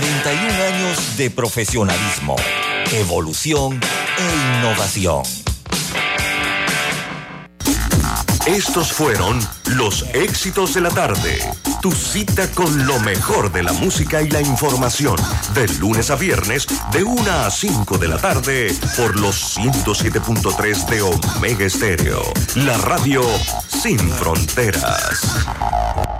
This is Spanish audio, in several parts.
Somos Omega Estéreo. 41 años de profesionalismo, evolución e innovación. Estos fueron los éxitos de la tarde. Tu cita con lo mejor de la música y la información. De lunes a viernes, de 1 a 5 de la tarde, por los 107.3 de Omega Estéreo. La radio sin fronteras.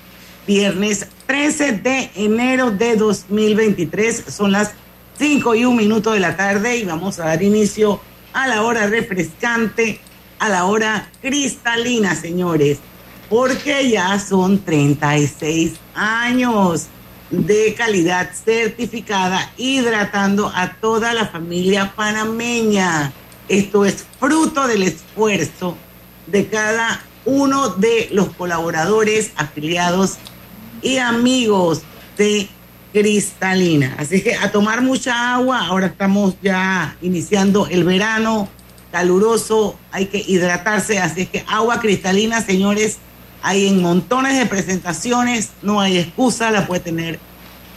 viernes 13 de enero de 2023. Son las 5 y un minuto de la tarde y vamos a dar inicio a la hora refrescante, a la hora cristalina, señores, porque ya son 36 años de calidad certificada hidratando a toda la familia panameña. Esto es fruto del esfuerzo de cada uno de los colaboradores afiliados y amigos de Cristalina. Así que a tomar mucha agua, ahora estamos ya iniciando el verano caluroso, hay que hidratarse, así que agua cristalina, señores, hay en montones de presentaciones, no hay excusa, la puede tener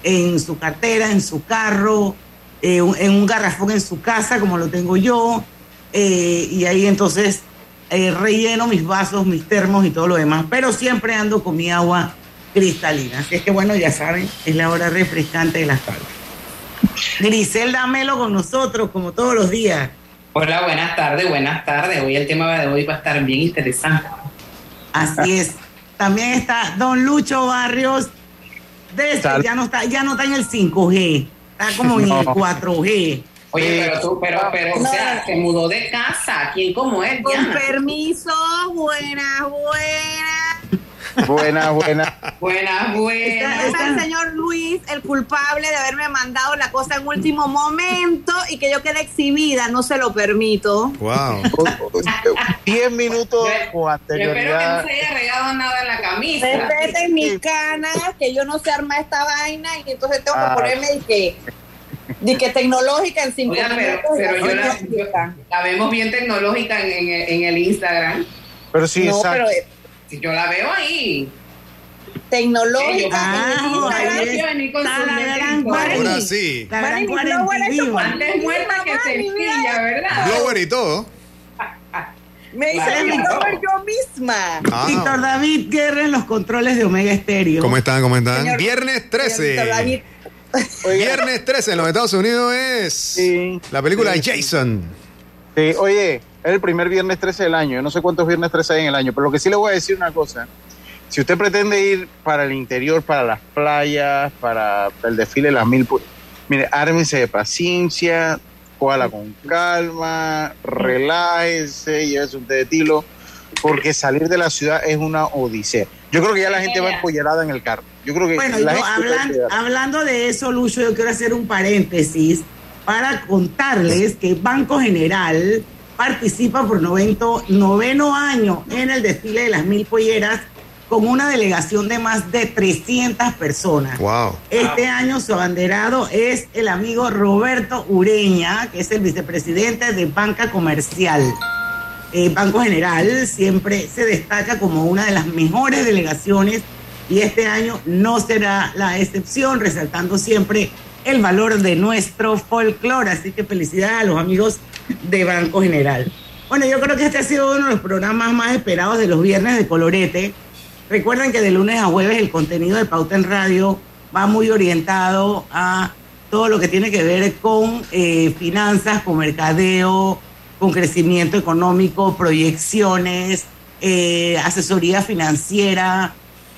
en su cartera, en su carro, eh, en un garrafón en su casa, como lo tengo yo, eh, y ahí entonces eh, relleno mis vasos, mis termos y todo lo demás, pero siempre ando con mi agua cristalina. Así es que bueno, ya saben, es la hora refrescante de las tardes. Griselda Melo con nosotros, como todos los días. Hola, buenas tardes, buenas tardes. Hoy el tema de hoy va a estar bien interesante. Así es. También está don Lucho Barrios. ya no está, ya no está en el 5G, está como en el 4G. Oye, pero tú, pero, pero, o sea, se mudó de casa. ¿Quién como él? Con permiso, buenas, buenas. Buenas, buenas. Buenas, buenas. Está el señor Luis, el culpable de haberme mandado la cosa en último momento y que yo quede exhibida. No se lo permito. Wow. Diez minutos con anterioridad. Yo espero que no se haya regado nada en la camisa. Respeten mis canas, que yo no sé armar esta vaina y entonces tengo que ah. ponerme y que de que tecnológica en cinco Oiga, pero, pero yo, la, la, vemos bien tecnológica en, en, en, el Instagram. Pero sí, no, exacto. Pero, yo la veo ahí. Tecnológica. Ah, Ahora sí. Antes muerta que sencilla, ¿verdad? Blower y todo. Me hice el yo misma. Ah. Víctor David Guerra en los controles de Omega Estéreo. ¿Cómo están? ¿Cómo están? Viernes 13. Viernes 13 en los Estados Unidos es sí. la película de Jason. Sí, oye, es el primer viernes 13 del año. Yo no sé cuántos viernes 13 hay en el año, pero lo que sí le voy a decir una cosa. Si usted pretende ir para el interior, para las playas, para el desfile de las mil, mire, ármese de paciencia, cójala con calma, relájese, llévese un té de tilo, porque salir de la ciudad es una odisea. Yo creo que ya la gente va empollerada en el carro. Yo creo que bueno, hablando, hablando de eso, Lucho, yo quiero hacer un paréntesis para contarles que Banco General participa por noveno año en el desfile de las mil polleras con una delegación de más de 300 personas. Wow. Este año su abanderado es el amigo Roberto Ureña, que es el vicepresidente de Banca Comercial. Eh, Banco General siempre se destaca como una de las mejores delegaciones y este año no será la excepción, resaltando siempre el valor de nuestro folclore. Así que felicidades a los amigos de Banco General. Bueno, yo creo que este ha sido uno de los programas más esperados de los viernes de Colorete. Recuerden que de lunes a jueves el contenido de Pauta en Radio va muy orientado a todo lo que tiene que ver con eh, finanzas, con mercadeo, con crecimiento económico, proyecciones, eh, asesoría financiera,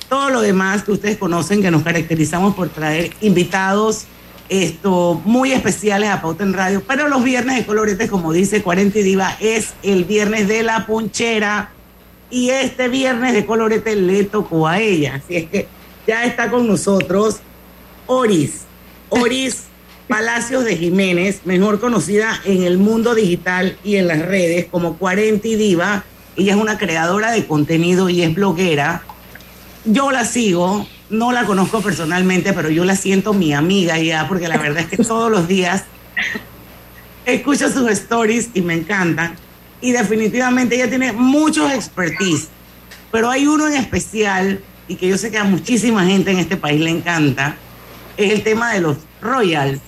todo lo demás que ustedes conocen que nos caracterizamos por traer invitados esto, muy especiales a Pauta en Radio, pero los viernes de coloretes, como dice 40 y Diva, es el viernes de la punchera y este viernes de colorete le tocó a ella. Así es que ya está con nosotros Oris. Oris Palacios de Jiménez, mejor conocida en el mundo digital y en las redes como 40 Diva. Ella es una creadora de contenido y es bloguera. Yo la sigo, no la conozco personalmente, pero yo la siento mi amiga ya, porque la verdad es que todos los días escucho sus stories y me encantan. Y definitivamente ella tiene muchos expertise, pero hay uno en especial y que yo sé que a muchísima gente en este país le encanta, es el tema de los royals.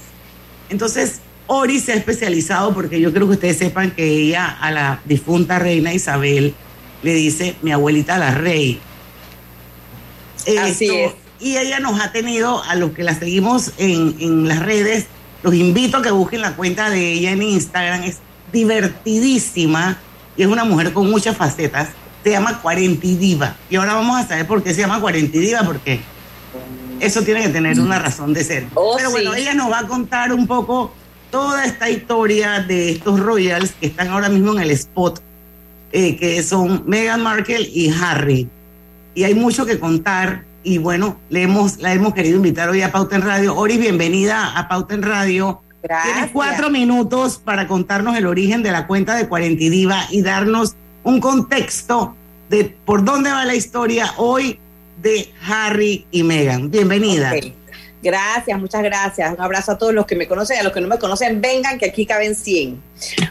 Entonces, Ori se ha especializado porque yo creo que ustedes sepan que ella a la difunta reina Isabel le dice mi abuelita la rey. Así es. Y ella nos ha tenido, a los que la seguimos en, en las redes, los invito a que busquen la cuenta de ella en Instagram. Es divertidísima y es una mujer con muchas facetas. Se llama Cuarentidiva. Y ahora vamos a saber por qué se llama Cuarentidiva, porque eso tiene que tener una razón de ser. Oh, Pero bueno, ella nos va a contar un poco toda esta historia de estos royals que están ahora mismo en el spot, eh, que son Meghan Markle y Harry. Y hay mucho que contar. Y bueno, le hemos, la hemos querido invitar hoy a Pauta en Radio. Oris, bienvenida a Pauta en Radio. Gracias. Tienes cuatro minutos para contarnos el origen de la cuenta de Cuarentidiva y darnos un contexto de por dónde va la historia hoy de Harry y Meghan. Bienvenida. Gracias, muchas gracias. Un abrazo a todos los que me conocen y a los que no me conocen, vengan que aquí caben 100.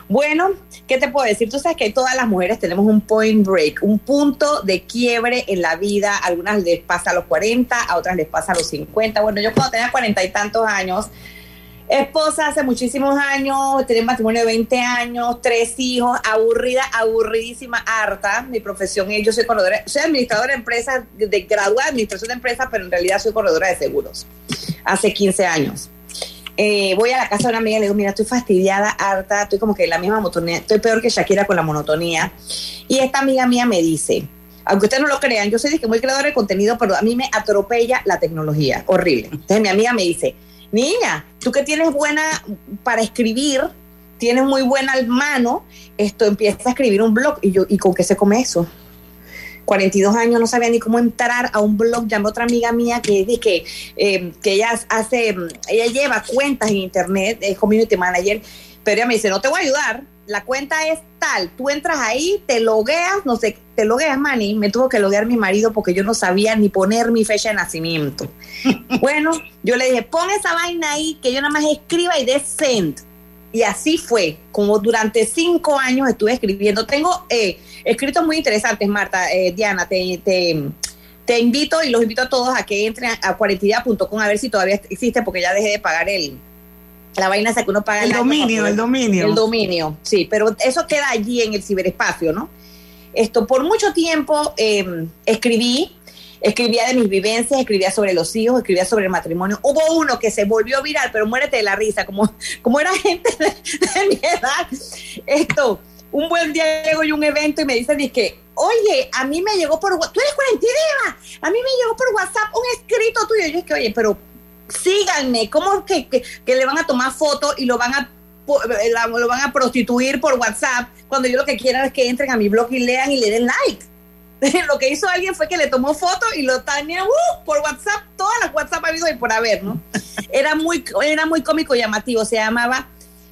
Bueno, ¿qué te puedo decir? Tú sabes que todas las mujeres tenemos un point break, un punto de quiebre en la vida. A algunas les pasa a los 40, a otras les pasa a los 50. Bueno, yo cuando tenía cuarenta y tantos años, esposa hace muchísimos años, tenía matrimonio de 20 años, tres hijos, aburrida, aburridísima, harta. Mi profesión es, yo soy corredora, soy administradora de empresas, de graduada de administración de empresas, pero en realidad soy corredora de seguros. Hace 15 años. Eh, voy a la casa de una amiga y le digo, mira, estoy fastidiada, harta, estoy como que en la misma monotonía, estoy peor que Shakira con la monotonía. Y esta amiga mía me dice, aunque ustedes no lo crean, yo soy muy creadora de contenido, pero a mí me atropella la tecnología, horrible. Entonces mi amiga me dice, niña, tú que tienes buena para escribir, tienes muy buena mano, esto empieza a escribir un blog. Y yo, ¿y con qué se come eso? 42 años, no sabía ni cómo entrar a un blog. Llamé a otra amiga mía que dice que, eh, que ella hace, ella lleva cuentas en internet, es community manager, pero ella me dice, no te voy a ayudar, la cuenta es tal, tú entras ahí, te logueas, no sé, te logueas, Manny, me tuvo que loguear mi marido porque yo no sabía ni poner mi fecha de nacimiento. bueno, yo le dije, pon esa vaina ahí, que yo nada más escriba y dé send. Y así fue, como durante cinco años estuve escribiendo. Tengo eh, escritos muy interesantes, Marta, eh, Diana, te, te, invito y los invito a todos a que entren a cuarentidad.com a ver si todavía existe porque ya dejé de pagar el, la vaina esa que uno paga el, dominio, el dominio. El dominio, sí, pero eso queda allí en el ciberespacio, ¿no? Esto, por mucho tiempo em, escribí, escribía de mis vivencias, escribía sobre los hijos, escribía sobre el matrimonio. Hubo uno que se volvió viral, pero muérete de la risa, como, como era gente de, mi edad. Esto, un buen día llego yo a un evento y me dicen, que, oye, a mí me llegó por, tú eres cuarentena, a mí me llegó por WhatsApp un escrito tuyo. Y yo es que, oye, pero síganme, ¿cómo que, que, le van a tomar fotos y lo van a eh, lo van a prostituir por WhatsApp cuando yo lo que quiero es que entren a mi blog y lean y le den like. lo que hizo alguien fue que le tomó foto y lo tenía uh, por WhatsApp, todas las WhatsApp ha habido y por haber, ¿no? Era muy, era muy cómico y llamativo, se llamaba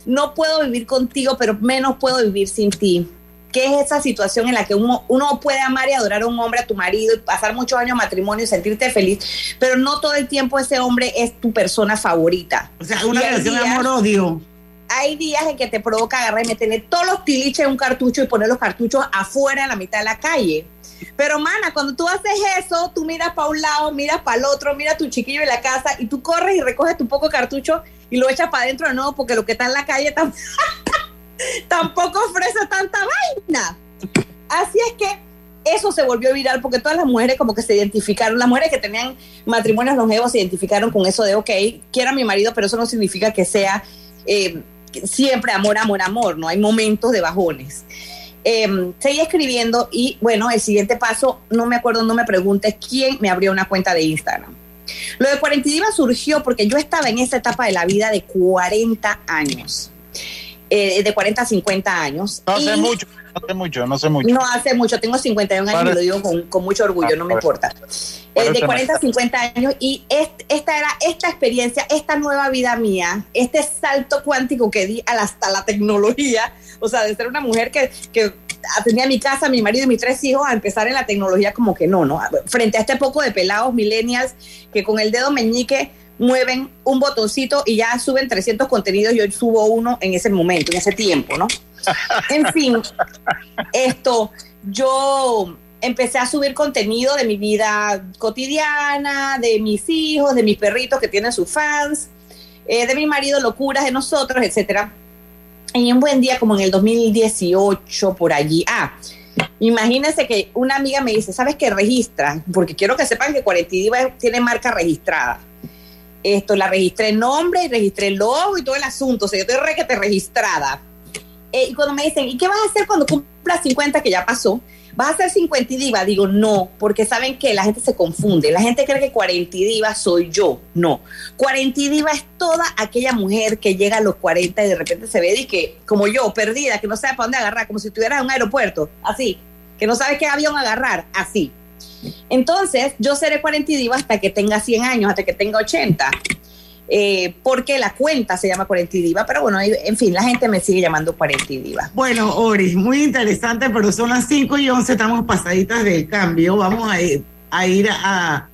No puedo vivir contigo, pero menos puedo vivir sin ti que es esa situación en la que uno, uno, puede amar y adorar a un hombre, a tu marido, y pasar muchos años de matrimonio y sentirte feliz, pero no todo el tiempo ese hombre es tu persona favorita. O sea, una relación de amor-odio. Hay días en que te provoca agarrar y meterle todos los tiliches en un cartucho y poner los cartuchos afuera en la mitad de la calle. Pero, mana, cuando tú haces eso, tú miras para un lado, miras para el otro, miras a tu chiquillo en la casa y tú corres y recoges tu poco cartucho y lo echas para adentro de nuevo porque lo que está en la calle está... tampoco ofrece tanta vaina. Así es que eso se volvió viral porque todas las mujeres como que se identificaron, las mujeres que tenían matrimonios longevos se identificaron con eso de, ok, quiero a mi marido, pero eso no significa que sea eh, siempre amor, amor, amor, ¿no? Hay momentos de bajones. Eh, seguí escribiendo y bueno, el siguiente paso, no me acuerdo, no me preguntes quién me abrió una cuenta de Instagram. Lo de 40 surgió porque yo estaba en esa etapa de la vida de 40 años. Eh, de 40 a 50 años. No hace mucho. hace mucho, no hace mucho. No hace mucho, tengo 51 años y lo digo con, mucho orgullo, no me importa. Eh, de 40 a 50 años y esta era esta experiencia, esta nueva vida mía, este salto cuántico que di hasta la tecnología, o sea, de ser una mujer que, que atendía mi casa, mi marido y mis tres hijos a empezar en la tecnología como que no, ¿no? Frente a este poco de pelados millennials que con el dedo meñique mueven un botoncito y ya suben 300 contenidos, yo subo uno en ese momento, en ese tiempo, ¿no? En fin, esto, yo empecé a subir contenido de mi vida cotidiana, de mis hijos, de mis perritos que tienen sus fans, eh, de mi marido, locuras de nosotros, etcétera. Y un buen día, como en el 2018, por allí, ah, imagínense que una amiga me dice, ¿sabes qué registra? Porque quiero que sepan que Cuarentidiva tiene marca registrada esto, la registré el nombre y registré el logo y todo el asunto, o sea, yo estoy re que te registrada. Eh, y cuando me dicen, ¿y qué vas a hacer cuando cumplas 50, que ya pasó? ¿Vas a ser 50 y diva? Digo, no, porque saben que la gente se confunde. La gente cree que 40 y diva soy yo. No. 40 y diva es toda aquella mujer que llega a los 40 y de repente se ve y que, como yo, perdida, que no sabe para dónde agarrar, como si estuvieras en un aeropuerto, así, que no sabe qué avión agarrar, así. Entonces, yo seré 40 y diva hasta que tenga 100 años, hasta que tenga 80. Eh, porque la cuenta se llama 40 y diva, pero bueno, en fin, la gente me sigue llamando 40 y diva. Bueno, Ori, muy interesante, pero son las 5 y 11, estamos pasaditas del cambio. Vamos a ir a,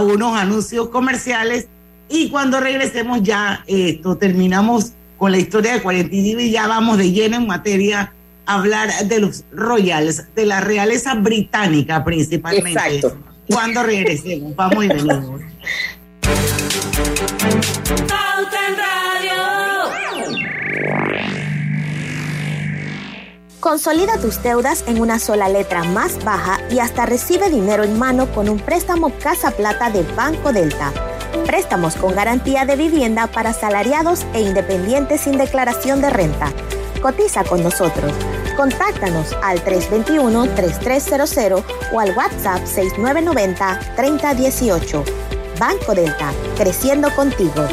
unos anuncios comerciales y cuando regresemos ya esto, terminamos con la historia de 40 y diva y ya vamos de lleno en materia hablar de los royals, de la realeza británica principalmente. Exacto. Cuando regresemos, vamos y venimos. Consolida tus deudas en una sola letra más baja y hasta recibe dinero en mano con un préstamo Casa Plata de Banco Delta. Préstamos con garantía de vivienda para salariados e independientes sin declaración de renta cotiza con nosotros. Contáctanos al 321-3300 o al WhatsApp 6990-3018. Banco Delta, creciendo contigo.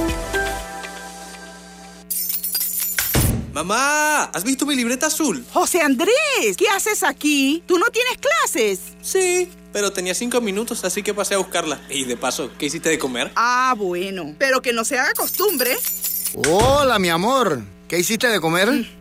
Mamá, ¿has visto mi libreta azul? José Andrés, ¿qué haces aquí? ¿Tú no tienes clases? Sí, pero tenía cinco minutos, así que pasé a buscarla. Y de paso, ¿qué hiciste de comer? Ah, bueno, pero que no se haga costumbre. Hola, mi amor. ¿Qué hiciste de comer? Mm,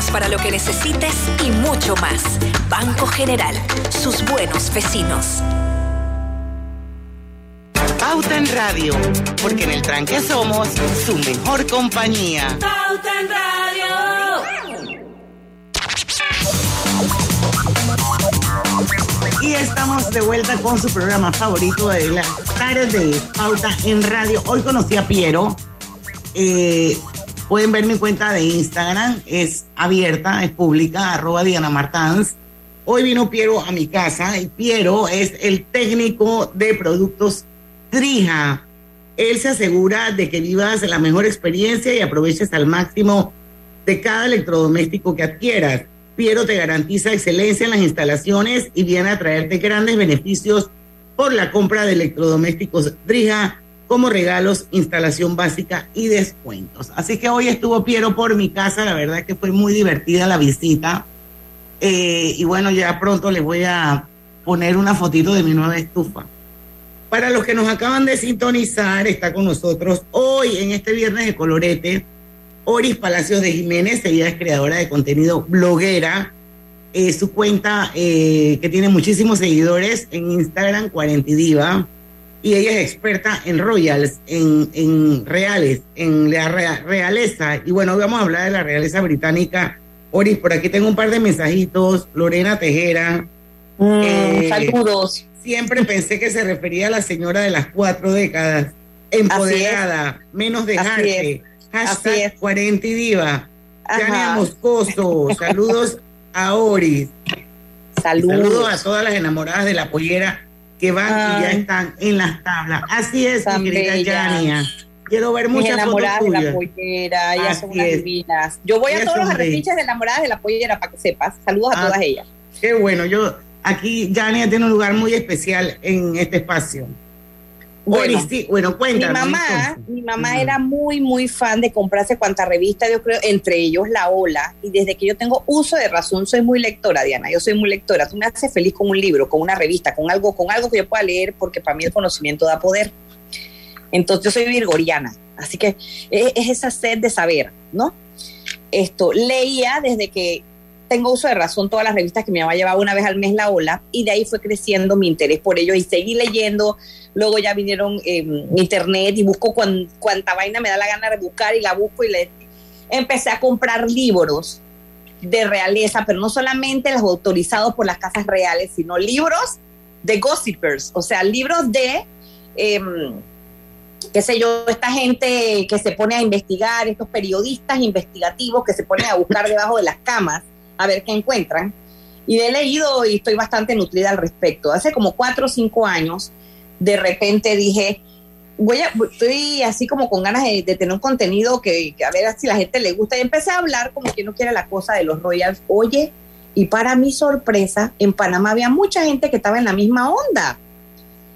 Estamos para lo que necesites y mucho más. Banco General, sus buenos vecinos. Pauta en Radio, porque en el tranque somos su mejor compañía. Pauta en Radio. Y estamos de vuelta con su programa favorito de la tarde de Pauta en Radio. Hoy conocí a Piero. Eh, Pueden ver mi cuenta de Instagram, es abierta, es pública, arroba Diana Martans. Hoy vino Piero a mi casa y Piero es el técnico de productos Trija. Él se asegura de que vivas la mejor experiencia y aproveches al máximo de cada electrodoméstico que adquieras. Piero te garantiza excelencia en las instalaciones y viene a traerte grandes beneficios por la compra de electrodomésticos Drija como regalos, instalación básica y descuentos. Así que hoy estuvo Piero por mi casa, la verdad que fue muy divertida la visita. Eh, y bueno, ya pronto les voy a poner una fotito de mi nueva estufa. Para los que nos acaban de sintonizar, está con nosotros hoy en este viernes de colorete Oris Palacios de Jiménez, ella es creadora de contenido bloguera. Eh, su cuenta eh, que tiene muchísimos seguidores en Instagram, Cuarentidiva y ella es experta en royals, en, reales, en la realeza. Y bueno, hoy vamos a hablar de la realeza británica. Oris, por aquí tengo un par de mensajitos. Lorena Tejera. Mm, eh, saludos. Siempre pensé que se refería a la señora de las cuatro décadas. Empoderada, menos dejarte. Hashtag 40 y diva. Moscoso. Saludos a Oris. Saludos. Saludos a todas las enamoradas de la pollera que van y ya están en las tablas. Así es, mi querida Yania. Quiero ver muchas enamoradas de la pollera, ellas son unas divinas. Yo voy a todos los arrepiches de enamoradas de la pollera para que sepas. Saludos a ah, todas ellas. Qué bueno, yo aquí Yania tiene un lugar muy especial en este espacio. Bueno, bueno Mi mamá, mi mamá era muy, muy fan de comprarse cuanta revista, yo creo, entre ellos La Ola. Y desde que yo tengo uso de razón, soy muy lectora, Diana. Yo soy muy lectora. Tú me haces feliz con un libro, con una revista, con algo, con algo que yo pueda leer, porque para mí el conocimiento da poder. Entonces yo soy virgoriana. Así que es, es esa sed de saber, ¿no? Esto, leía desde que tengo uso de razón todas las revistas que mi mamá llevaba una vez al mes la ola y de ahí fue creciendo mi interés por ello y seguí leyendo. Luego ya vinieron em, internet y busco cuanta vaina me da la gana de buscar y la busco y le empecé a comprar libros de realeza, pero no solamente los autorizados por las casas reales, sino libros de gossipers, o sea, libros de, em, qué sé yo, esta gente que se pone a investigar, estos periodistas investigativos que se ponen a buscar debajo de las camas a ver qué encuentran. Y he leído y estoy bastante nutrida al respecto. Hace como cuatro o cinco años, de repente dije, voy a, estoy así como con ganas de, tener un contenido que, a ver si la gente le gusta. Y empecé a hablar como que no quiere la cosa de los Royals. Oye, y para mi sorpresa, en Panamá había mucha gente que estaba en la misma onda.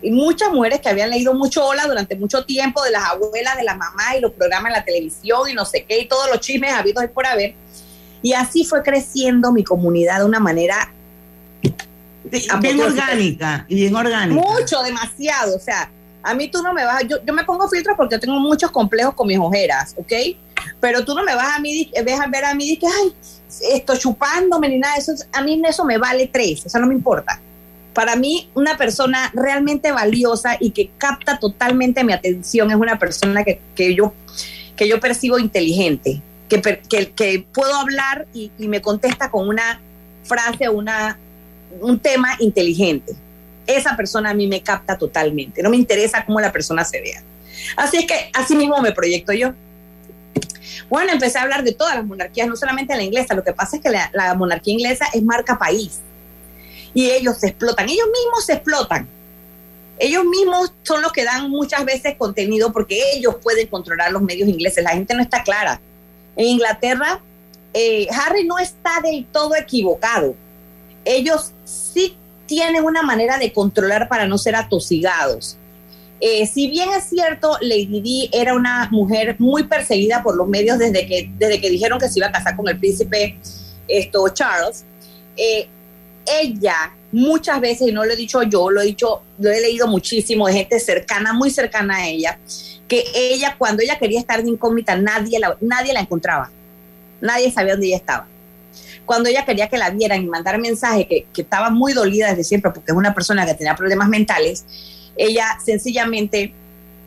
Y muchas mujeres que habían leído mucho hola durante mucho tiempo de las abuelas, de las mamás y los programas en la televisión y no sé qué, y todos los chismes habidos por haber. Y así fue creciendo mi comunidad de una manera bien orgánica y bien orgánica. Mucho, demasiado. O sea, a mí tú no me vas, yo, yo me pongo filtros porque yo tengo muchos complejos con mis ojeras, ¿ok? Pero tú no me vas a mí, ves a ver a mí y que, ay, esto chupándome ni nada, eso, a mí eso me vale tres, eso no me importa. Para mí, una persona realmente valiosa y que capta totalmente mi atención es una persona que, que yo, que yo percibo inteligente que, que, puedo hablar y, me contesta con una frase, una, un tema inteligente. Esa persona a mí me capta totalmente. No me interesa cómo la persona se vea. Así es que así mismo me proyecto yo. Bueno, empecé a hablar de todas las monarquías, no solamente la inglesa. Lo que pasa es que la, monarquía inglesa es marca país. Y ellos se explotan. Ellos mismos se explotan. Ellos mismos son los que dan muchas veces contenido porque ellos pueden controlar los medios ingleses. La gente no está clara en Inglaterra, eh, Harry no está del todo equivocado. Ellos sí tienen una manera de controlar para no ser atosigados. Eh, si bien es cierto, Lady Di era una mujer muy perseguida por los medios desde que, desde que dijeron que se iba a casar con el príncipe esto, Charles, eh, ella muchas veces, y no lo he dicho yo, lo he dicho, lo he leído muchísimo de gente cercana, muy cercana a ella, que ella, cuando ella quería estar de incógnita, nadie la, nadie la encontraba. Nadie sabía dónde ella estaba. Cuando ella quería que la vieran y mandar mensaje, que, que estaba muy dolida desde siempre porque es una persona que tenía problemas mentales, ella sencillamente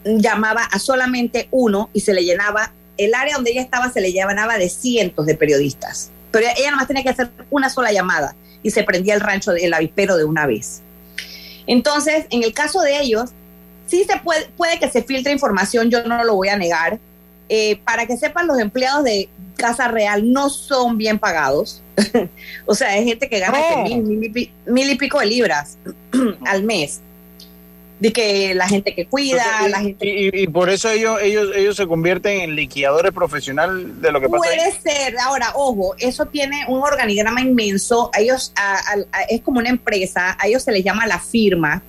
llamaba a solamente uno y se le llenaba, el área donde ella estaba se le llenaba de cientos de periodistas. Pero ella nada más tenía que hacer una sola llamada y se prendía el rancho del avispero de una vez. Entonces, en el caso de ellos, Sí se puede, puede que se filtre información, yo no lo voy a negar. Eh, para que sepan, los empleados de Casa Real no son bien pagados. o sea, hay gente que gana mil, y pico de libras al mes. De que la gente que cuida, la gente... Y, por eso ellos, ellos, ellos se convierten en liquidadores profesionales de lo que pasa. Puede ser. Ahora, ojo, eso tiene un organigrama inmenso. ellos, es como una empresa, a ellos se les llama la firma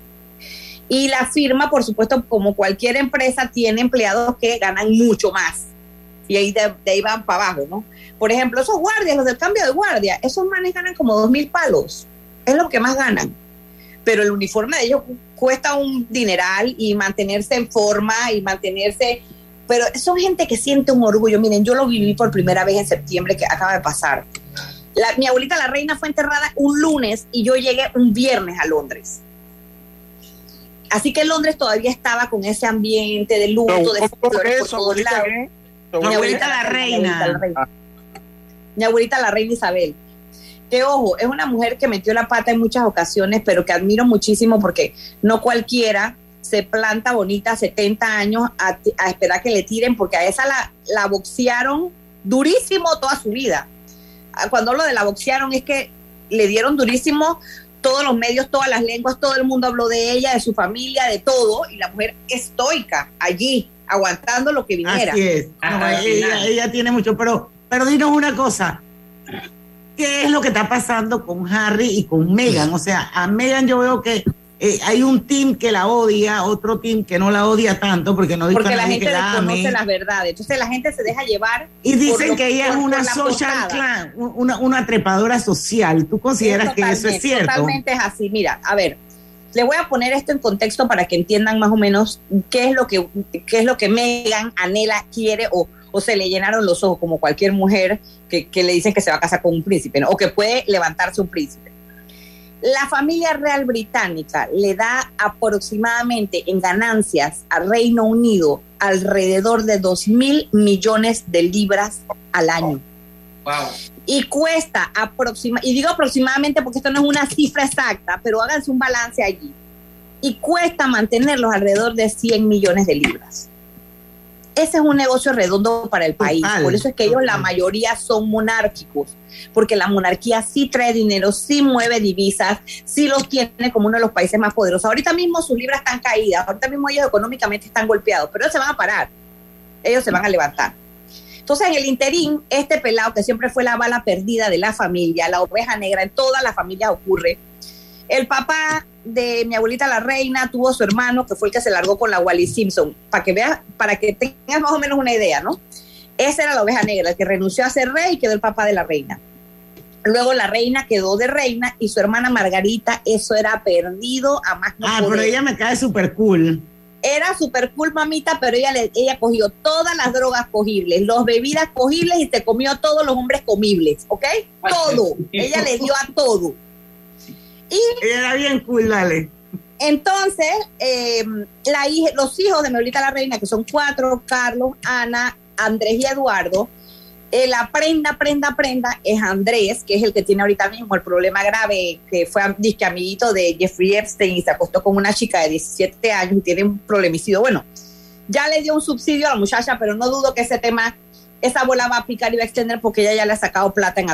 Y la firma, por supuesto, como cualquier empresa, tiene empleados que ganan mucho más. Y ahí de, ahí van para abajo, ¿no? Por ejemplo, esos guardias, los del cambio de guardia, esos manes ganan como dos mil palos. Es lo que más ganan. Pero el uniforme de ellos cuesta un dineral y mantenerse en forma y mantenerse pero son gente que siente un orgullo. Miren, yo lo viví por primera vez en septiembre, que acaba de pasar. mi abuelita, la reina, fue enterrada un lunes y yo llegué un viernes a Londres. Así que Londres todavía estaba con ese ambiente de luto, de flores por todos lados. Mi abuelita, la reina. Mi abuelita, la reina Isabel. Que ojo, es una mujer que metió la pata en muchas ocasiones, pero que admiro muchísimo porque no cualquiera se planta bonita 70 años a, esperar que le tiren, porque a esa la, la boxearon durísimo toda su vida. Ah, cuando lo de la boxearon es que le dieron durísimo todos los medios, todas las lenguas, todo el mundo habló de ella, de su familia, de todo, y la mujer estoica allí, aguantando lo que viniera. Así es. ella, ella, tiene mucho, pero, pero dinos una cosa. ¿Qué es lo que está pasando con Harry y con Meghan? O sea, a Meghan yo veo que eh, hay un team que la odia, otro team que no la odia tanto porque no Porque la gente desconoce las verdades. Entonces la gente se deja llevar. Y dicen que ella es una social clan, una, una, trepadora social. ¿Tú consideras que eso es cierto? Totalmente es así. Mira, a ver, le voy a poner esto en contexto para que entiendan más o menos qué es lo que, qué es lo que Megan anhela, quiere o, o se le llenaron los ojos como cualquier mujer que, que le dicen que se va a casar con un príncipe o que puede levantarse un príncipe. La familia real británica le da aproximadamente en ganancias al Reino Unido alrededor de 2 mil millones de libras al año. Y cuesta aproximadamente, y digo aproximadamente porque esto no es una cifra exacta, pero háganse un balance allí. Y cuesta mantenerlos alrededor de 100 millones de libras ese es un negocio redondo para el país. Por eso es que ellos, la mayoría, son monárquicos, porque la monarquía sí trae dinero, sí mueve divisas, sí los tiene como uno de los países más poderosos. Ahorita mismo sus libras están caídas, ahorita mismo ellos económicamente están golpeados, pero ellos se van a parar, ellos se van a levantar. Entonces, en el interín, este pelado que siempre fue la bala perdida de la familia, la oveja negra, en todas las familias ocurre, el papá de mi abuelita la reina tuvo su hermano que fue el que se largó con la Wally Simpson, para que veas, para que tengas más o menos una idea, ¿no? Esa era la oveja negra, el que renunció a ser rey y quedó el papá de la reina. Luego la reina quedó de reina y su hermana Margarita, eso era perdido a más Ah, pero ella me cae súper cool. Era súper cool, mamita, pero ella, le, ella cogió todas las drogas cogibles, los bebidas cogibles y se comió todos los hombres comibles, ¿ok? Todo. ella le dio a todo. Y era bien cool, dale. Entonces, eh, la los hijos de mi la reina, que son cuatro, Carlos, Ana, Andrés y Eduardo, eh, la prenda, prenda, prenda es Andrés, que es el que tiene ahorita mismo el problema grave, que fue disque amiguito de Jeffrey Epstein y se acostó con una chica de 17 años y tiene un problemicidio. Bueno, ya le dio un subsidio a la muchacha, pero no dudo que ese tema, esa bola va a picar y va a extender porque ella ya le ha sacado plata en,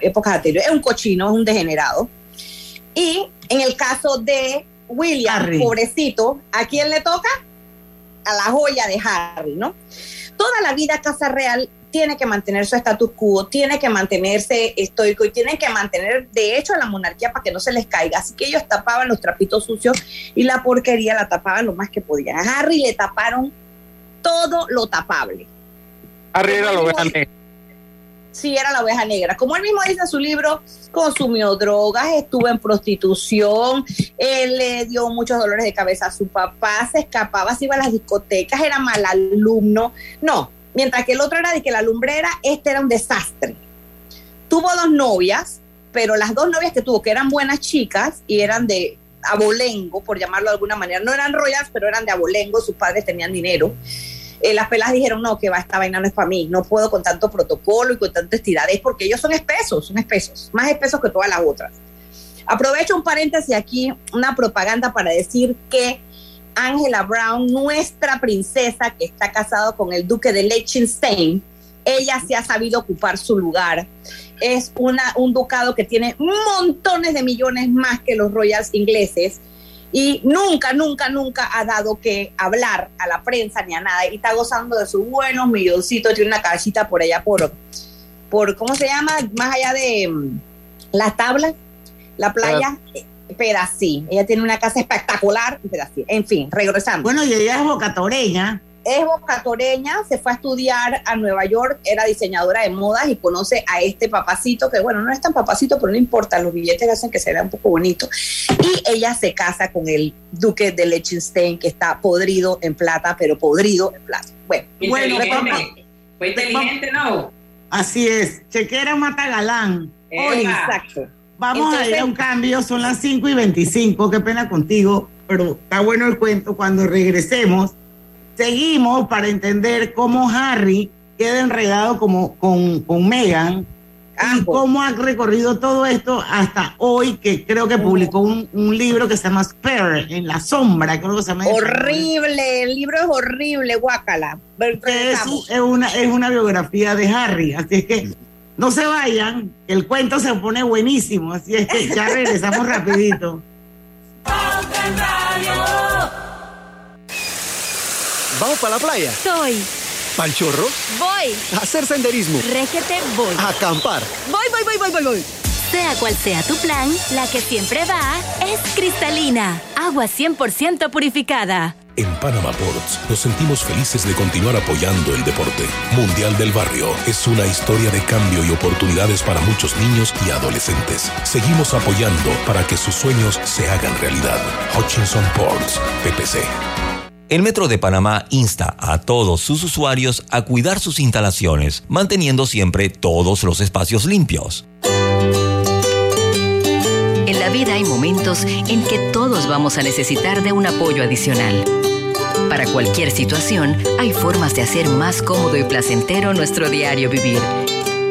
épocas anteriores. Es un cochino, es un degenerado. Y en el caso de William, pobrecito, ¿a quién le toca? A la joya de Harry, ¿no? Toda la vida Casa Real tiene que mantener su status quo, tiene que mantenerse estoico y tienen que mantener, de hecho, a la monarquía para que no se les caiga. Así que ellos tapaban los trapitos sucios y la porquería la tapaban lo más que podían. A Harry le taparon todo lo tapable. Harry era lo sí era la oveja negra. Como él mismo dice en su libro, consumió drogas, estuvo en prostitución, él le dio muchos dolores de cabeza a su papá, se escapaba, se iba a las discotecas, era mal alumno. No, mientras que el otro era de que la lumbrera, este era un desastre. Tuvo dos novias, pero las dos novias que tuvo, que eran buenas chicas y eran de abolengo, por llamarlo de alguna manera, no eran royals, pero eran de abolengo, sus padres tenían dinero eh, las pelas dijeron, no, que va, esta vaina no es para mí, no puedo con tanto protocolo y con tanta estiradez, porque ellos son espesos, son espesos, más espesos que todas las otras. Aprovecho un paréntesis aquí, una propaganda para decir que Angela Brown, nuestra princesa que está casado con el duque de Liechtenstein, ella sí ha sabido ocupar su lugar. Es una, un ducado que tiene montones de millones más que los royals ingleses y nunca, nunca, nunca ha dado que hablar a la prensa ni a nada y está gozando de sus buenos milloncitos, tiene una casita por allá por, por ¿cómo se llama? Más allá de mm, las tablas, la playa, eh, pero así. Ella tiene una casa espectacular, pero así. En fin, regresando. Bueno, y ella es bocatoreña es bocatoreña, se fue a estudiar a Nueva York, era diseñadora de modas y conoce a este papacito, que bueno, no es tan papacito, pero no importa, los billetes hacen que se vea un poco bonito. Y ella se casa con el duque de Liechtenstein, que está podrido en plata, pero podrido en plata. Bueno, bueno fue inteligente, ¿no? Así es, chequera mata galán. exacto. Vamos a ir a un cambio, son las 5 y 25, qué pena contigo, pero está bueno el cuento. Cuando regresemos, seguimos para entender cómo Harry queda enredado como con, con Meghan y cómo ha recorrido todo esto hasta hoy, que creo que publicó un, libro que se llama Spare, en la sombra, creo que se llama. Horrible, el libro es horrible, guácala. Es, es, una, es una biografía de Harry, así es que no se vayan, el cuento se pone buenísimo, así es que ya regresamos rapidito. ¿Vamos para la playa? Soy. ¿Pal chorro? Voy. A hacer senderismo. Régete, voy. A acampar. Voy, voy, voy, voy, voy, voy. Sea cual sea tu plan, la que siempre va es cristalina. Agua 100% purificada. En Panama Ports nos sentimos felices de continuar apoyando el deporte. Mundial del Barrio es una historia de cambio y oportunidades para muchos niños y adolescentes. Seguimos apoyando para que sus sueños se hagan realidad. Hutchinson Ports, PPC. El Metro de Panamá insta a todos sus usuarios a cuidar sus instalaciones, manteniendo siempre todos los espacios limpios. En la vida hay momentos en que todos vamos a necesitar de un apoyo adicional. Para cualquier situación, hay formas de hacer más cómodo y placentero nuestro diario vivir.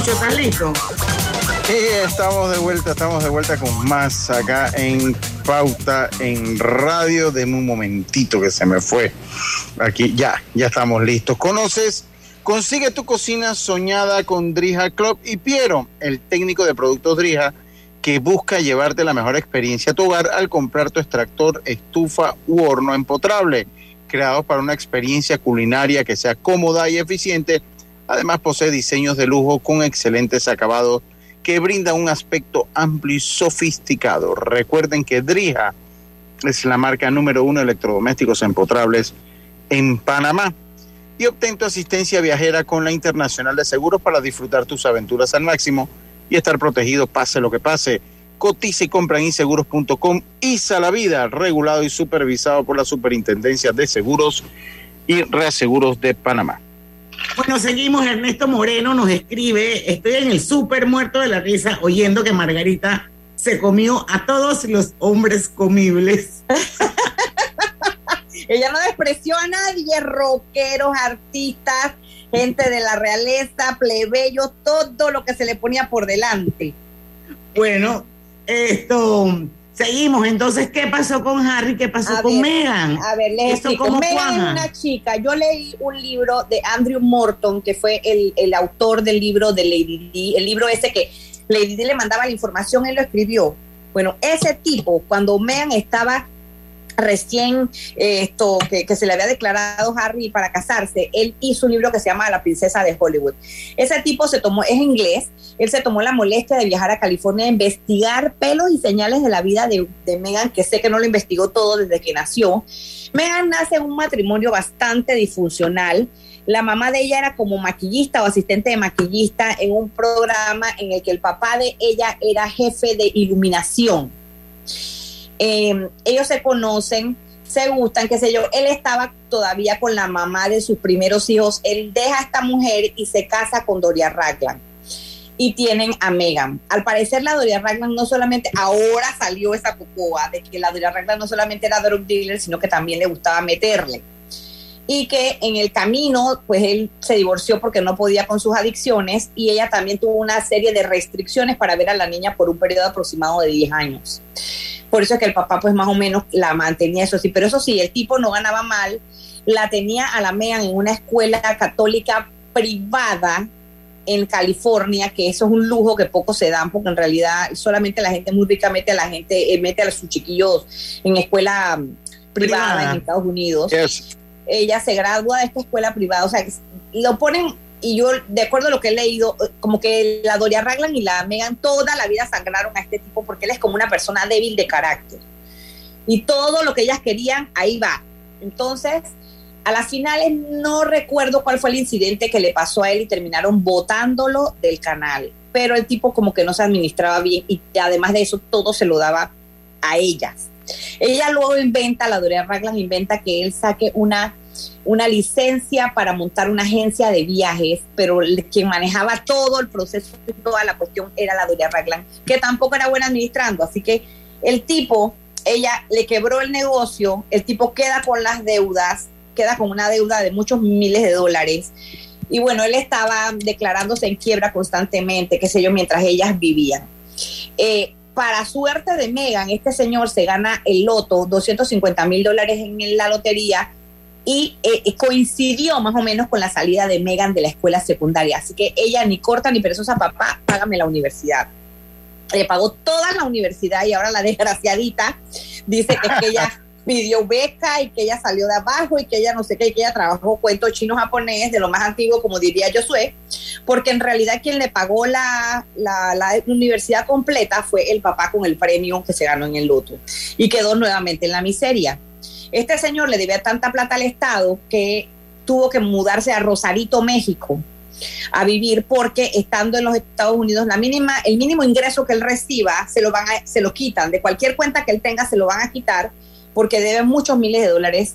¿Estás estamos de vuelta, estamos de vuelta con más acá en Pauta en Radio. de un momentito que se me fue. Aquí ya, ya estamos listos. ¿Conoces? Consigue tu cocina soñada con Drija Club y Piero, el técnico de productos Drija que busca llevarte la mejor experiencia a tu hogar al comprar tu extractor, estufa u horno empotrable, creado para una experiencia culinaria que sea cómoda y eficiente. Además posee diseños de lujo con excelentes acabados que brindan un aspecto amplio y sofisticado. Recuerden que Drija es la marca número uno de electrodomésticos empotrables en Panamá. Y obtén tu asistencia viajera con la Internacional de Seguros para disfrutar tus aventuras al máximo y estar protegido pase lo que pase. Cotiza y compra en inseguros.com. ISA la vida, regulado y supervisado por la Superintendencia de Seguros y Reaseguros de Panamá. Bueno, seguimos. Ernesto Moreno nos escribe: Estoy en el súper muerto de la risa oyendo que Margarita se comió a todos los hombres comibles. Ella no despreció a nadie, rockeros, artistas, gente de la realeza, plebeyos, todo lo que se le ponía por delante. Bueno, esto Seguimos, entonces, ¿qué pasó con Harry? ¿Qué pasó con Megan? A ver, les explico. Megan es una chica. Yo leí un libro de Andrew Morton, que fue el, el autor del libro de Lady D, el libro ese que Lady D le mandaba la información, él lo escribió. Bueno, ese tipo, cuando Megan estaba recién eh, esto que, se le había declarado Harry para casarse, él hizo un libro que se llama La princesa de Hollywood. Ese tipo se tomó, es inglés, él se tomó la molestia de viajar a California a investigar pelos y señales de la vida de, de Meghan, que sé que no lo investigó todo desde que nació. Meghan nace en un matrimonio bastante disfuncional. La mamá de ella era como maquillista o asistente de maquillista en un programa en el que el papá de ella era jefe de iluminación. Em, ellos se conocen, se gustan, qué sé yo. Él estaba todavía con la mamá de sus primeros hijos. Él deja a esta mujer y se casa con Doria Ragland. Y tienen a Megan. Al parecer, la Doria Ragland no solamente, ahora salió esa cocoa de que la Doria Ragland no solamente era drug dealer, sino que también le gustaba meterle y que en el camino, pues él se divorció porque no podía con sus adicciones y ella también tuvo una serie de restricciones para ver a la niña por un periodo aproximado de 10 años. Por eso es que el papá pues más o menos la mantenía eso sí, pero eso sí, el tipo no ganaba mal, la tenía a la MEAN en una escuela católica privada en California, que eso es un lujo que pocos se dan, porque en realidad solamente la gente muy rica mete a la gente, eh, mete a sus chiquillos en escuela mm, privada, en Estados Unidos. Ella se gradúa de esta escuela privada, o sea, lo ponen, y yo, de acuerdo a lo que he leído, como que la Doria Raglan y la Megan toda la vida sangraron a este tipo porque él es como una persona débil de carácter. Y todo lo que ellas querían, ahí va. Entonces, a las finales no recuerdo cuál fue el incidente que le pasó a él y terminaron botándolo del canal. Pero el tipo como que no se administraba bien y además de eso todo se lo daba a ellas. Ella luego inventa, la Doria Raglan inventa que él saque una una licencia para montar una agencia de viajes, pero quien manejaba todo el proceso y toda la cuestión era la Doria Raglan, que tampoco era buena administrando. Así que el tipo, ella le quebró el negocio, el tipo queda con las deudas, queda con una deuda de muchos miles de dólares. Y bueno, él estaba declarándose en quiebra constantemente, qué sé yo, mientras ellas vivían. Eh, para suerte de Megan, este señor se gana el loto, 250 mil dólares en la lotería, y eh, coincidió más o menos con la salida de Megan de la escuela secundaria. Así que ella ni corta ni perezosa, papá, págame la universidad. Le pagó toda la universidad y ahora la desgraciadita dice que, ella pidió beca y que ella salió de abajo y que ella no sé qué, y que ella trabajó cuento chino-japonés de lo más antiguo, como diría Josué, porque en realidad quien le pagó la, la, la, universidad completa fue el papá con el premio que se ganó en el loto y quedó nuevamente en la miseria. Este señor le debía tanta plata al Estado que tuvo que mudarse a Rosarito, México, a vivir porque estando en los Estados Unidos la mínima el mínimo ingreso que él reciba se lo van a, se lo quitan de cualquier cuenta que él tenga se lo van a quitar porque debe muchos miles de dólares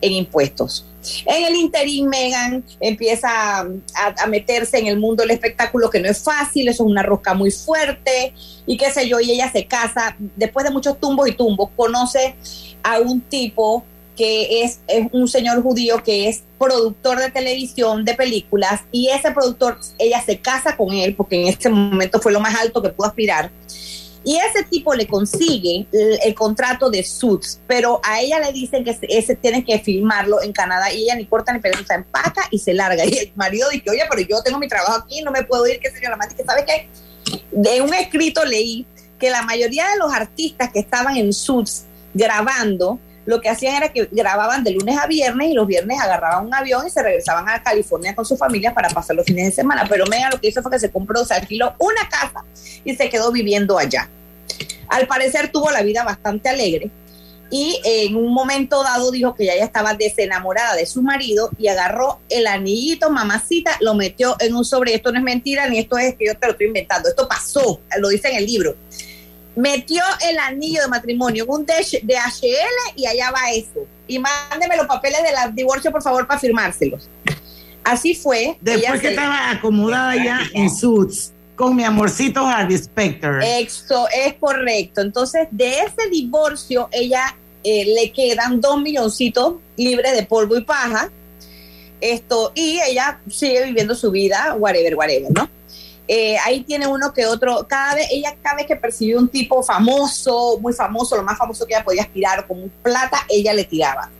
en impuestos. En el interín, Megan empieza a, meterse en el mundo del espectáculo, que no es fácil, eso es una rosca muy fuerte, y qué sé yo, y ella se casa, después de muchos tumbos y tumbos, conoce a un tipo que es, es, un señor judío que es productor de televisión, de películas, y ese productor, ella se casa con él, porque en ese momento fue lo más alto que pudo aspirar, y ese tipo le consigue el, contrato de Suits, pero a ella le dicen que ese tiene que filmarlo en Canadá y ella ni corta ni se empaca y se larga. Y el marido dice, oye, pero yo tengo mi trabajo aquí, no me puedo ir, qué la madre que sabe qué. De un escrito leí que la mayoría de los artistas que estaban en Suits grabando, lo que hacían era que grababan de lunes a viernes y los viernes agarraban un avión y se regresaban a California con su familia para pasar los fines de semana. Pero Mega lo que hizo fue que se compró, se alquiló una casa y se quedó viviendo allá. Al parecer tuvo la vida bastante alegre y en un momento dado dijo que ya estaba desenamorada de su marido y agarró el anillito, mamacita, lo metió en un sobre. Esto no es mentira ni esto es que yo te lo estoy inventando. Esto pasó, lo dice en el libro metió el anillo de matrimonio en un DHL y allá va eso. Y mándeme los papeles del divorcio, por favor, para firmárselos. Así fue. Después que estaba acomodada ya en Suits con mi amorcito Harvey Specter. Eso es correcto. Entonces, de ese divorcio, ella eh, le quedan dos milloncitos libres de polvo y paja. Esto, y ella sigue viviendo su vida, whatever, whatever, ¿no? Eh, ahí tiene uno que otro, cada vez, ella cada vez que percibió un tipo famoso, muy famoso, lo más famoso que ella podía aspirar como plata, ella le tiraba.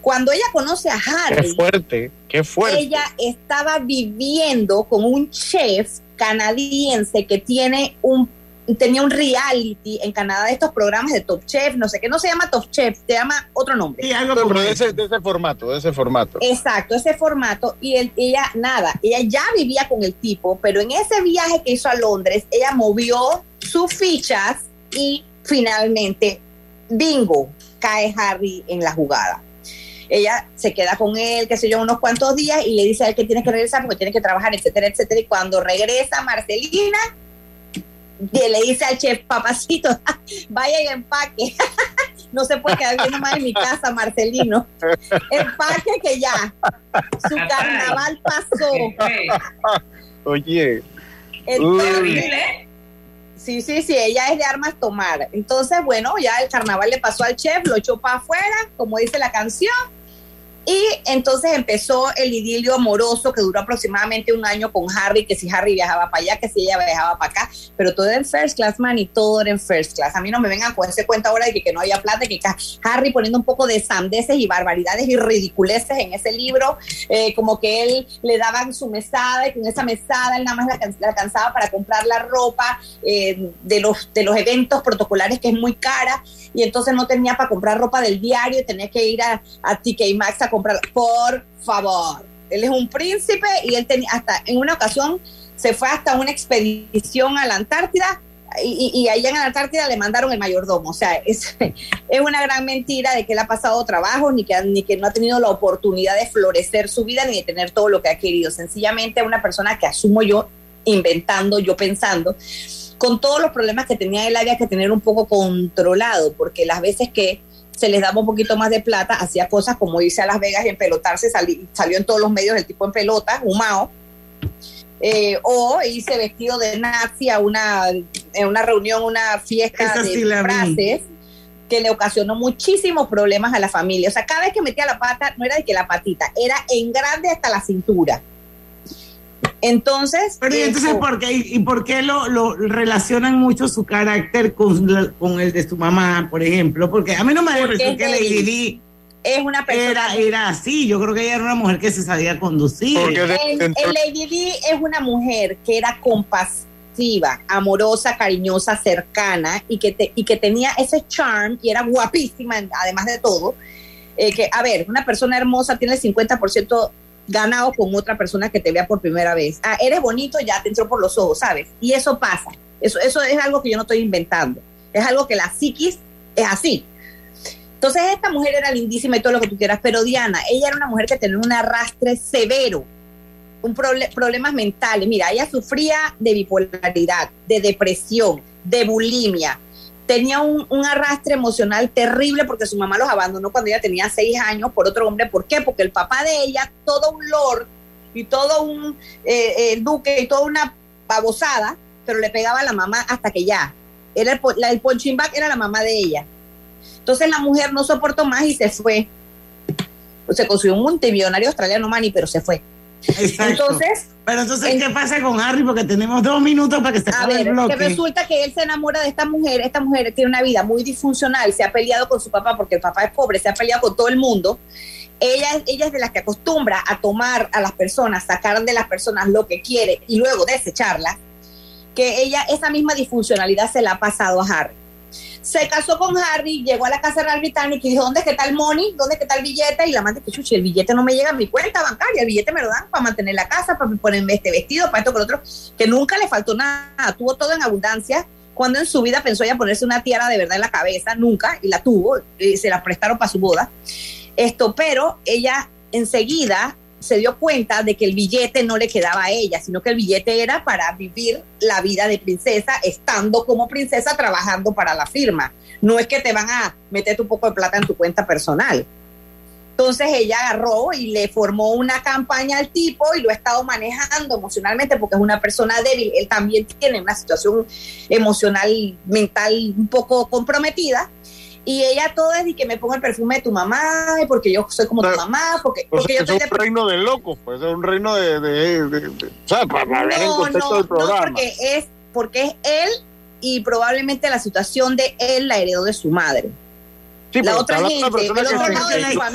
Cuando ella conoce a Harry, qué fuerte, qué fuerte. ella estaba viviendo con un chef canadiense que tiene un tenía un reality en Canadá de estos programas de Top Chef, no sé qué, no se llama Top Chef, se llama otro nombre. Sí, algo pero de ese, de ese formato, de ese formato. Exacto, ese formato. Y él, ella, nada, ella ya vivía con el tipo, pero en ese viaje que hizo a Londres, ella movió sus fichas y finalmente, bingo, cae Harry en la jugada. Ella se queda con él, qué sé yo, unos cuantos días y le dice a él que tiene que regresar porque tiene que trabajar, etcétera, etcétera. Y cuando regresa Marcelina, le dice al chef, papacito, vaya y empaque. no se puede quedar viendo más en mi casa, Marcelino. Empaque que ya. Su carnaval pasó. Oye. Sí, sí, sí, ella es de armas tomar. Entonces, bueno, ya el carnaval le pasó al chef, lo echó para afuera, como dice la canción, y entonces empezó el idilio amoroso que duró aproximadamente un año con Harry, que si Harry viajaba para allá, que si ella viajaba para acá, pero todo era en first class, man, y todo era en first class. A mí no me vengan con ese cuenta ahora de que, no haya plata, que Harry poniendo un poco de sandeces y barbaridades y ridiculeces en ese libro, eh, como que él le daban su mesada y con esa mesada él nada más la, alcanzaba para comprar la ropa eh, de, los, de los eventos protocolares que es muy cara y entonces no tenía para comprar ropa del diario tenía que ir a, a TK Maxx a comprar. Por favor, él es un príncipe y él tenía hasta en una ocasión se fue hasta una expedición a la Antártida y, y, allá en la Antártida le mandaron el mayordomo. O sea, es, es una gran mentira de que él ha pasado trabajo ni que, ni que no ha tenido la oportunidad de florecer su vida ni de tener todo lo que ha querido. Sencillamente una persona que asumo yo inventando, yo pensando, con todos los problemas que tenía él había que tener un poco controlado, porque las veces que se les daba un poquito más de plata, hacía cosas como irse a Las Vegas y en pelotarse, salió en todos los medios el tipo en pelota, humado, eh, o irse vestido de nazi a una, en una reunión, una fiesta de frases que le ocasionó muchísimos problemas a la familia. O sea, cada vez que metía la pata, no era de que la patita, era en grande hasta la cintura. Entonces. Pero ¿y entonces por qué, y por qué lo, lo relacionan mucho su carácter con, con, el de su mamá, por ejemplo? Porque a mí no me parece que Lady Di es una persona. Era, era así, yo creo que ella era una mujer que se sabía conducir. El, Lady Di es una mujer que era compasiva, amorosa, cariñosa, cercana y que, te, y que tenía ese charm y era guapísima, además de todo. Eh, que, a ver, una persona hermosa tiene el 50% ganado con otra persona que te vea por primera vez. Ah, eres bonito, ya te entró por los ojos, ¿sabes? Y eso pasa. Eso, eso es algo que yo no estoy inventando. Es algo que la psiquis es así. Entonces esta mujer era lindísima y todo lo que tú quieras, pero Diana, ella era una mujer que tenía un arrastre severo, un problemas mentales. Mira, ella sufría de bipolaridad, de depresión, de bulimia, tenía un, arrastre emocional terrible porque su mamá los abandonó cuando ella tenía seis años por otro hombre. ¿Por qué? Porque el papá de ella, todo un lord y todo un eh, duque y toda una babosada, pero le pegaba a la mamá hasta que ya. Era el, la, el era la mamá de ella. Entonces la mujer no soportó más y se fue. Se consiguió un multimillonario australiano, Manny, pero se fue. Entonces. Pero entonces, ¿qué pasa con Harry? Porque tenemos dos minutos para que se acabe el bloque. Que resulta que él se enamora de esta mujer. Esta mujer tiene una vida muy disfuncional. Se ha peleado con su papá porque el papá es pobre. Se ha peleado con todo el mundo. Ella, ella es de las que acostumbra a tomar a las personas, sacar de las personas lo que quiere y luego desecharlas. Que ella, esa misma disfuncionalidad se la ha pasado a Harry se casó con Harry, llegó a la casa real británica y dijo, ¿dónde es que está el money? ¿Dónde es que está el billete? Y la madre que chuchi, el billete no me llega a mi cuenta bancaria, el billete me lo dan para mantener la casa, para ponerme este vestido, para esto, con otro, que nunca le faltó nada, tuvo todo en abundancia. Cuando en su vida pensó ella ponerse una tiara de verdad en la cabeza, nunca, y la tuvo, y se la prestaron para su boda. Esto, pero ella enseguida se dio cuenta de que el billete no le quedaba a ella, sino que el billete era para vivir la vida de princesa, estando como princesa trabajando para la firma. No es que te van a meter un poco de plata en tu cuenta personal. Entonces ella agarró y le formó una campaña al tipo y lo ha estado manejando emocionalmente porque es una persona débil. Él también tiene una situación emocional, mental un poco comprometida y ella todo es y que me ponga el perfume de tu mamá, porque yo soy como tu mamá, porque, porque yo es un reino de locos, pues es un reino de, de, o sea, para hablar en contexto del programa. No, porque es, porque es él y probablemente la situación de él la heredó de su madre la otra gente,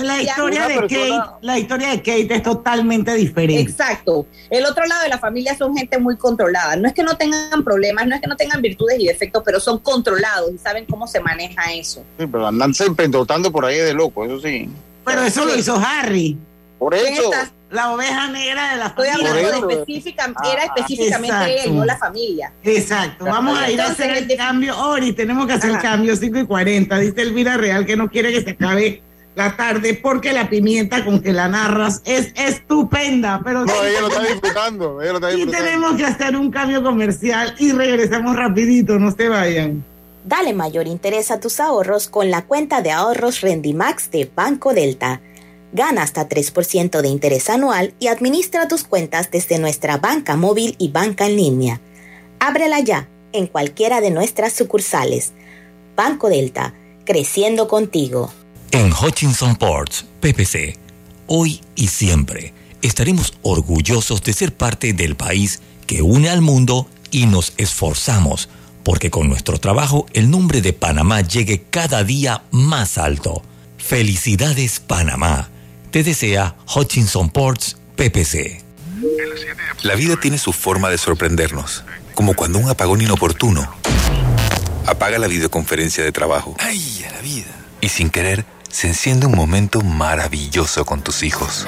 la, historia de Kate, la historia de Kate es totalmente diferente. Exacto. El otro lado de la familia son gente muy controlada. No es que no tengan problemas, no es que no tengan virtudes y defectos, pero son controlados y saben cómo se maneja eso. Sí, pero andan siempre por ahí de loco, eso sí. Pero eso lo hizo Harry. Por eso. La oveja negra de la Estoy hablando de específica, era ah, específicamente él, no la familia. Exacto. Vamos a ir a hacer el cambio. Ori, tenemos que hacer el cambio 5 y 40. Dice Elvira Real que no quiere que se acabe la tarde porque la pimienta con que la narras es estupenda. Pero no, ella lo está disfrutando. Ella lo está disfrutando. Y tenemos que hacer un cambio comercial y regresamos rapidito, no se vayan. Dale mayor interés a tus ahorros con la cuenta de ahorros Rendimax de Banco Delta. Gana hasta 3% de interés anual y administra tus cuentas desde nuestra banca móvil y banca en línea. Ábrela ya en cualquiera de nuestras sucursales. Banco Delta, creciendo contigo. En Hutchinson Ports, PPC, hoy y siempre estaremos orgullosos de ser parte del país que une al mundo y nos esforzamos porque con nuestro trabajo el nombre de Panamá llegue cada día más alto. Felicidades Panamá te desea Hutchinson Ports PPC. La vida tiene su forma de sorprendernos, como cuando un apagón inoportuno apaga la videoconferencia de trabajo. ¡Ay, a la vida! Y sin querer, se enciende un momento maravilloso con tus hijos.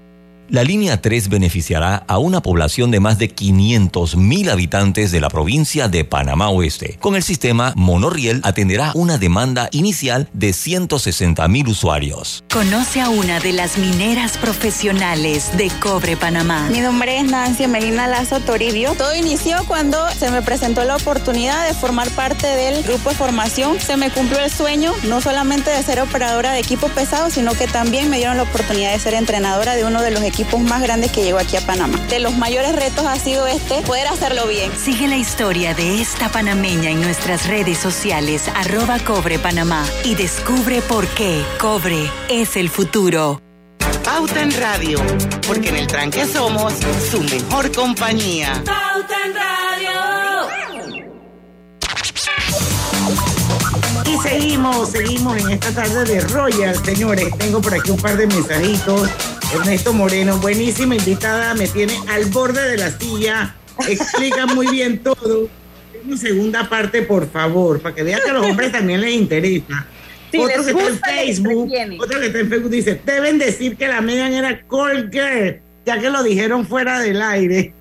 La línea 3 beneficiará a una población de más de 500.000 habitantes de la provincia de Panamá Oeste. Con el sistema, Monorriel atenderá una demanda inicial de 160.000 usuarios. Conoce a una de las mineras profesionales de Cobre Panamá. Mi nombre es Nancy Melina Lazo Toribio. Todo inició cuando se me presentó la oportunidad de formar parte del grupo de formación. Se me cumplió el sueño, no solamente de ser operadora de equipo pesado, sino que también me dieron la oportunidad de ser entrenadora de uno de los equipos más grandes que llegó aquí a Panamá. De los mayores retos ha sido este, poder hacerlo bien. Sigue la historia de esta panameña en nuestras redes sociales, arroba Cobre Panamá, y descubre por qué Cobre es el futuro. Pauta en Radio, porque en el tranque somos su mejor compañía. Pauta en Radio. Seguimos, seguimos en esta tarde de Royal, señores. Tengo por aquí un par de mensajitos Ernesto Moreno, buenísima invitada, me tiene al borde de la silla, explica muy bien todo. mi segunda parte, por favor, para que vean que a los hombres también les interesa. otro que está en Facebook, otro que está en Facebook dice, deben decir que la Megan era cold girl, ya que lo dijeron fuera del aire.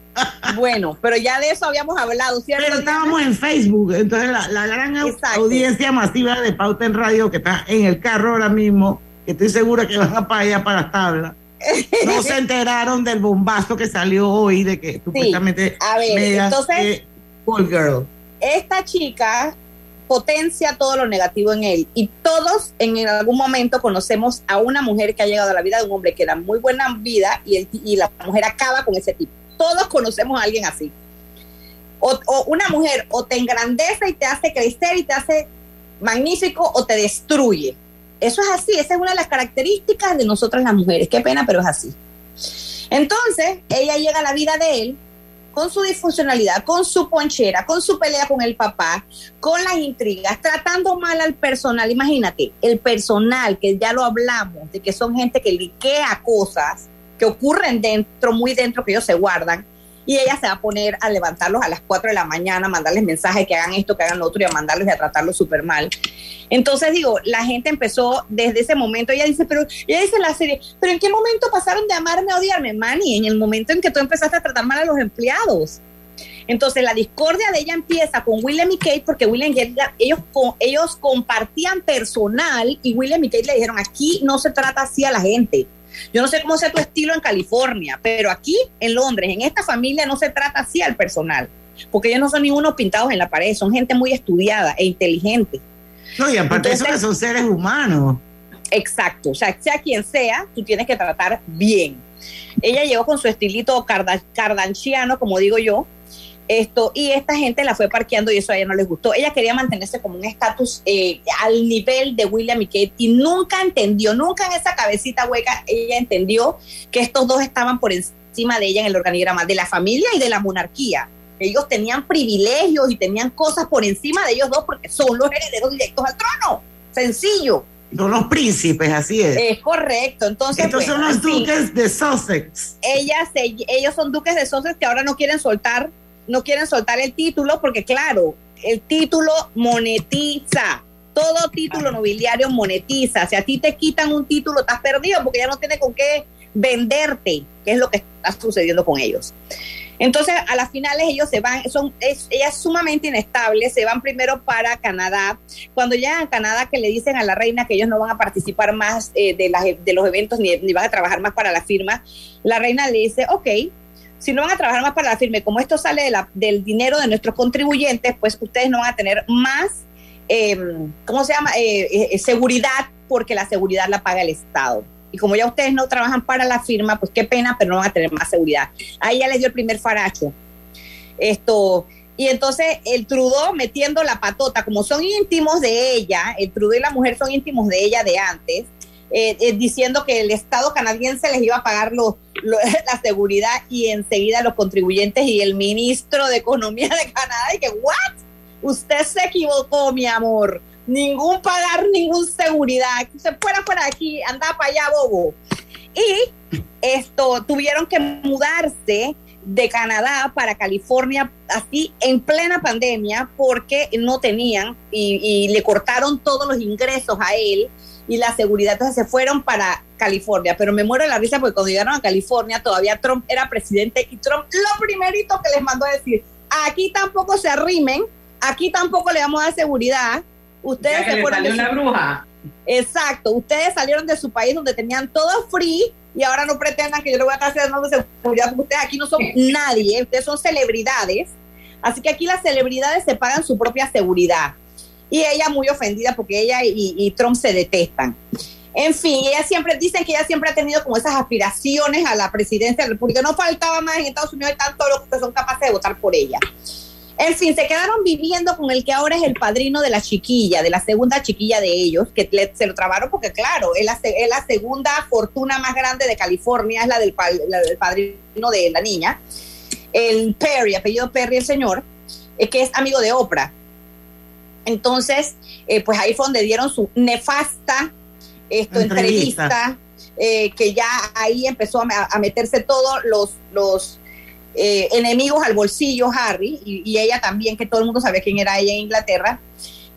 Bueno, pero ya de eso habíamos hablado, ¿cierto? Pero estábamos en Facebook, entonces la, gran audiencia masiva de Pauta en Radio que está en el carro ahora mismo, que estoy segura que van a para allá para las tablas no se enteraron del bombazo que salió hoy de que supuestamente a ver, entonces girl. Esta chica potencia todo lo negativo en él y todos en algún momento conocemos a una mujer que ha llegado a la vida de un hombre que era muy buena vida y, el, y la mujer acaba con ese tipo. Todos conocemos a alguien así. O, una mujer o te engrandece y te hace crecer y te hace magnífico o te destruye. Eso es así, esa es una de las características de nosotras las mujeres. Qué pena, pero es así. Entonces, ella llega a la vida de él con su disfuncionalidad, con su ponchera, con su pelea con el papá, con las intrigas, tratando mal al personal. Imagínate, el personal, que ya lo hablamos, de que son gente que liquea cosas que ocurren dentro, muy dentro, que ellos se guardan, y ella se va a poner a levantarlos a las 4 de la mañana, a mandarles mensajes que hagan esto, que hagan lo otro y a mandarlos y a tratarlos súper mal. Entonces digo, la gente empezó desde ese momento, ella dice, pero ella dice en la serie, pero ¿en qué momento pasaron de amarme a odiarme, Manny? En el momento en que tú empezaste a tratar mal a los empleados. Entonces la discordia de ella empieza con William y Kate porque William y Kate, ellos, ellos compartían personal y William y Kate le dijeron, aquí no se trata así a la gente yo no sé cómo sea tu estilo en California, pero aquí en Londres, en esta familia, no se trata así al personal. porque ellos no son ninguno pintados en la pared, son gente muy estudiada e inteligente. No, y aparte de eso que son seres humanos. Exacto, o sea, sea quien sea, tú tienes que tratar bien. Ella llegó con su estilito cardanciano, como digo yo, esto, y esta gente la fue parqueando y eso a ella no les gustó. Ella quería mantenerse como un estatus eh, al nivel de William y Kate y nunca entendió, nunca en esa cabecita hueca ella entendió que estos dos estaban por encima de ella en el organigrama de la familia y de la monarquía. Ellos tenían privilegios y tenían cosas por encima de ellos dos porque son los herederos directos al trono. Sencillo. Son los príncipes, así es. Es correcto. Entonces, Estos son los duques de Sussex. Ellas, ellos son duques de Sussex que ahora no quieren soltar no quieren soltar el título porque, claro, el título monetiza. Todo título nobiliario monetiza. Si a ti te quitan un título, estás perdido porque ya no tiene con qué venderte, que es lo que está sucediendo con ellos. Entonces, a las finales ellos se van, son, es, ella es sumamente inestable, se van primero para Canadá. Cuando llegan a Canadá, que le dicen a la reina que ellos no van a participar más eh, de, las, de los eventos ni, ni, van a trabajar más para la firma, la reina le dice, ok, si no van a trabajar más para la firma, como esto sale del dinero de nuestros contribuyentes, pues ustedes no van a tener más, em, ¿cómo se llama? Eh, eh, seguridad, porque la seguridad la paga el Estado. Y como ya ustedes no trabajan para la firma, pues qué pena, pero no van a tener más seguridad. Ahí ya les dio el primer faracho. Esto, y entonces el Trudeau metiendo la patota, como son íntimos de ella, el Trudeau y la mujer son íntimos de ella de antes, eh, eh, diciendo que el Estado canadiense les iba a pagar la seguridad y enseguida los contribuyentes y el ministro de Economía de Canadá y que, ¿what? Usted se equivocó, mi amor. Ningún pagar, ningún seguridad. Se fuera por aquí, anda para allá, bobo. Y esto, tuvieron que mudarse de Canadá para California así en plena pandemia porque no tenían y le cortaron todos los ingresos a él y la seguridad. Entonces se fueron para California, pero me muero de la risa porque cuando llegaron a California todavía Trump era presidente y Trump lo primerito que les mandó a decir, aquí tampoco se arrimen, aquí tampoco le damos a dar seguridad. Ustedes se fueron de una bruja. Exacto, ustedes salieron de su país donde tenían todo free y ahora no pretendan que yo le voy a estar haciendo seguridad porque ustedes aquí no son nadie, ustedes son celebridades. Así que aquí las celebridades se pagan su propia seguridad y ella muy ofendida porque ella y, Trump se detestan. En fin, ella siempre, dicen que ella siempre ha tenido como esas aspiraciones a la presidencia de la República. No faltaba más en Estados Unidos, están todos los que son capaces de votar por ella. En fin, se quedaron viviendo con el que ahora es el padrino de la chiquilla, de la segunda chiquilla de ellos, que se lo trabaron porque, claro, es la, segunda fortuna más grande de California, es la del, del padrino de la niña. El Perry, apellido Perry, el señor, eh, que es amigo de Oprah. Entonces, eh, pues ahí fue donde dieron su nefasta esto, entrevista, eh, que ya ahí empezó a, meterse todos los, los eh, enemigos al bolsillo, Harry, y, ella también, que todo el mundo sabía quién era ella en Inglaterra.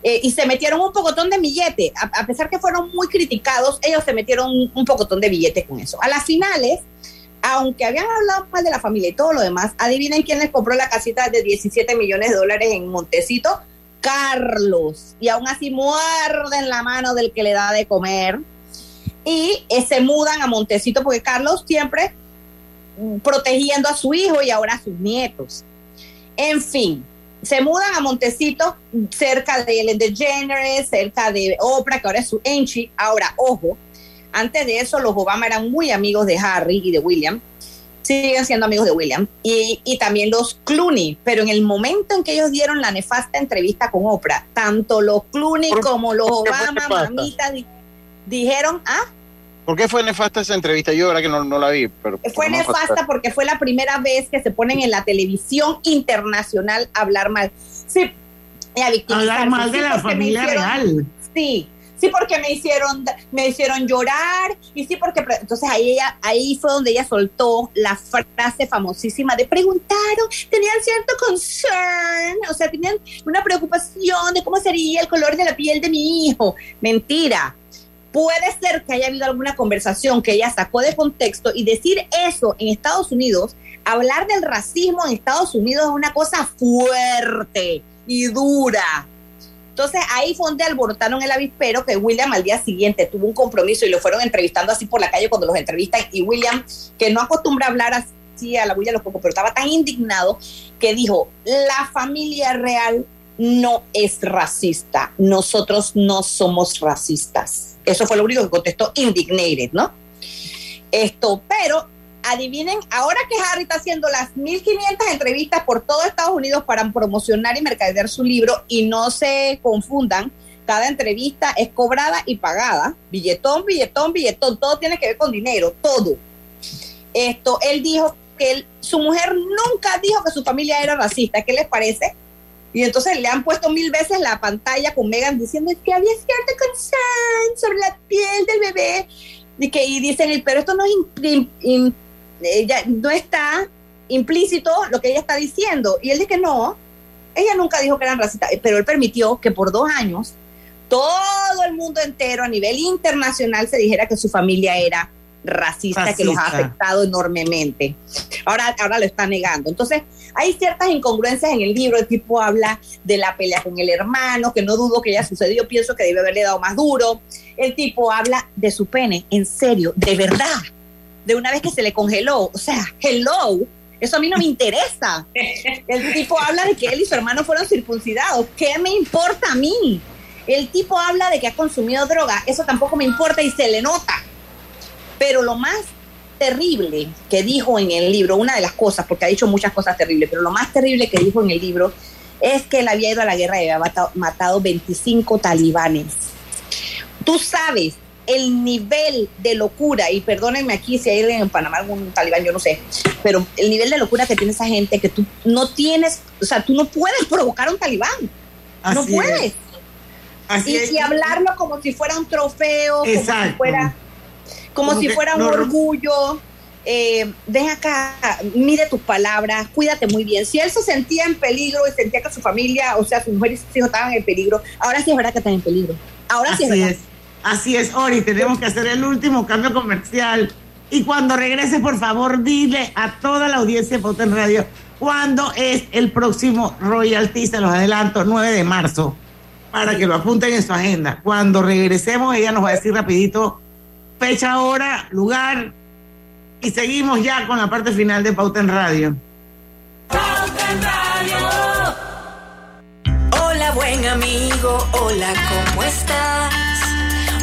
y se metieron un pocotón de billete, a, pesar que fueron muy criticados, ellos se metieron un, un pocotón de billetes con eso. A las finales, aunque habían hablado mal de la familia y todo lo demás, adivinen quién les compró la casita de 17 millones de dólares en Montecito, Carlos y aún así muerden la mano del que le da de comer y eh, se mudan a Montecito porque Carlos siempre mm, protegiendo a su hijo y ahora a sus nietos. En fin, se mudan a Montecito cerca de Ellen DeGeneres, cerca de Oprah, que ahora es su enchi. Ahora, ojo, antes de eso los Obama eran muy amigos de Harry y de William siguen siendo amigos de William, y, y, también los Clooney, pero en el momento en que ellos dieron la nefasta entrevista con Oprah, tanto los Clooney como los Obama, mamita, dijeron, ah, ¿Por qué fue nefasta esa entrevista? Yo, ahora que no, no la vi. Pero fue nefasta porque fue la primera vez que se ponen en la televisión internacional a hablar mal. Sí, a hablar mal de la familia real. Sí, sí porque me hicieron, me hicieron llorar, y sí porque, entonces ahí ella, ahí fue donde ella soltó la frase famosísima de preguntaron, tenían cierto concern, o sea, tenían una preocupación de cómo sería el color de la piel de mi hijo. Mentira. Puede ser que haya habido alguna conversación que ella sacó de contexto y decir eso en Estados Unidos, hablar del racismo en Estados Unidos es una cosa fuerte y dura entonces ahí fue donde alborotaron el avispero que William al día siguiente tuvo un compromiso y lo fueron entrevistando así por la calle cuando los entrevistan y William, que no acostumbra hablar así a la bulla de los pocos, pero estaba tan indignado que dijo, la familia real no es racista, nosotros no somos racistas. Eso fue lo único que contestó Indignated, ¿no? Esto, pero adivinen, ahora que Harry está haciendo las 1500 entrevistas por todo Estados Unidos para promocionar y mercadear su libro y no se confundan, cada entrevista es cobrada y pagada, billetón, billetón, billetón, todo tiene que ver con dinero, todo. Esto, él dijo que su mujer nunca dijo que su familia era racista, ¿qué les parece? Y entonces le han puesto mil veces la pantalla con Megan diciendo que había cierto concern sobre la piel del bebé. Y, que, y dicen, pero esto no es ella no está implícito lo que ella está diciendo. Y él dice que no, ella nunca dijo que eran racistas, pero él permitió que por dos años todo el mundo entero a nivel internacional se dijera que su familia era racista, que los ha afectado enormemente. Ahora, ahora lo está negando. Entonces, hay ciertas incongruencias en el libro. El tipo habla de la pelea con el hermano, que no dudo que haya sucedido, pienso que debe haberle dado más duro. El tipo habla de su pene, en serio, de verdad de una vez que se le congeló. O sea, hello, eso a mí no me interesa. El tipo habla de que él y su hermano fueron circuncidados. ¿Qué me importa a mí? El tipo habla de que ha consumido droga. Eso tampoco me importa y se le nota. Pero lo más terrible que dijo en el libro, una de las cosas, porque ha dicho muchas cosas terribles, pero lo más terrible que dijo en el libro es que él había ido a la guerra y había matado, matado 25 talibanes. Tú sabes el nivel de locura, y perdónenme aquí si hay en Panamá algún talibán, yo no sé, pero el nivel de locura que tiene esa gente que tú no tienes, o sea, tú no puedes provocar un talibán, no puedes. y, hablarlo como si fuera un trofeo, como si fuera, como, si fuera un orgullo. Eh, ven acá, mide tus palabras, cuídate muy bien. Si él se sentía en peligro y sentía que su familia, o sea, su mujer y sus hijos estaban en peligro, ahora sí es verdad que están en peligro. Ahora sí es verdad. Así es, Ori, tenemos que hacer el último cambio comercial. Y cuando regrese, por favor, dile a toda la audiencia de Poten Radio cuándo es el próximo royalty, se los adelanto, 9 de marzo, para que lo apunten en su agenda. Cuando regresemos, ella nos va a decir rapidito fecha, hora, lugar, y seguimos ya con la parte final de Pauten Radio. Pauten Radio. Hola, buen amigo, hola, ¿cómo estás?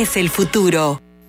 es el futuro.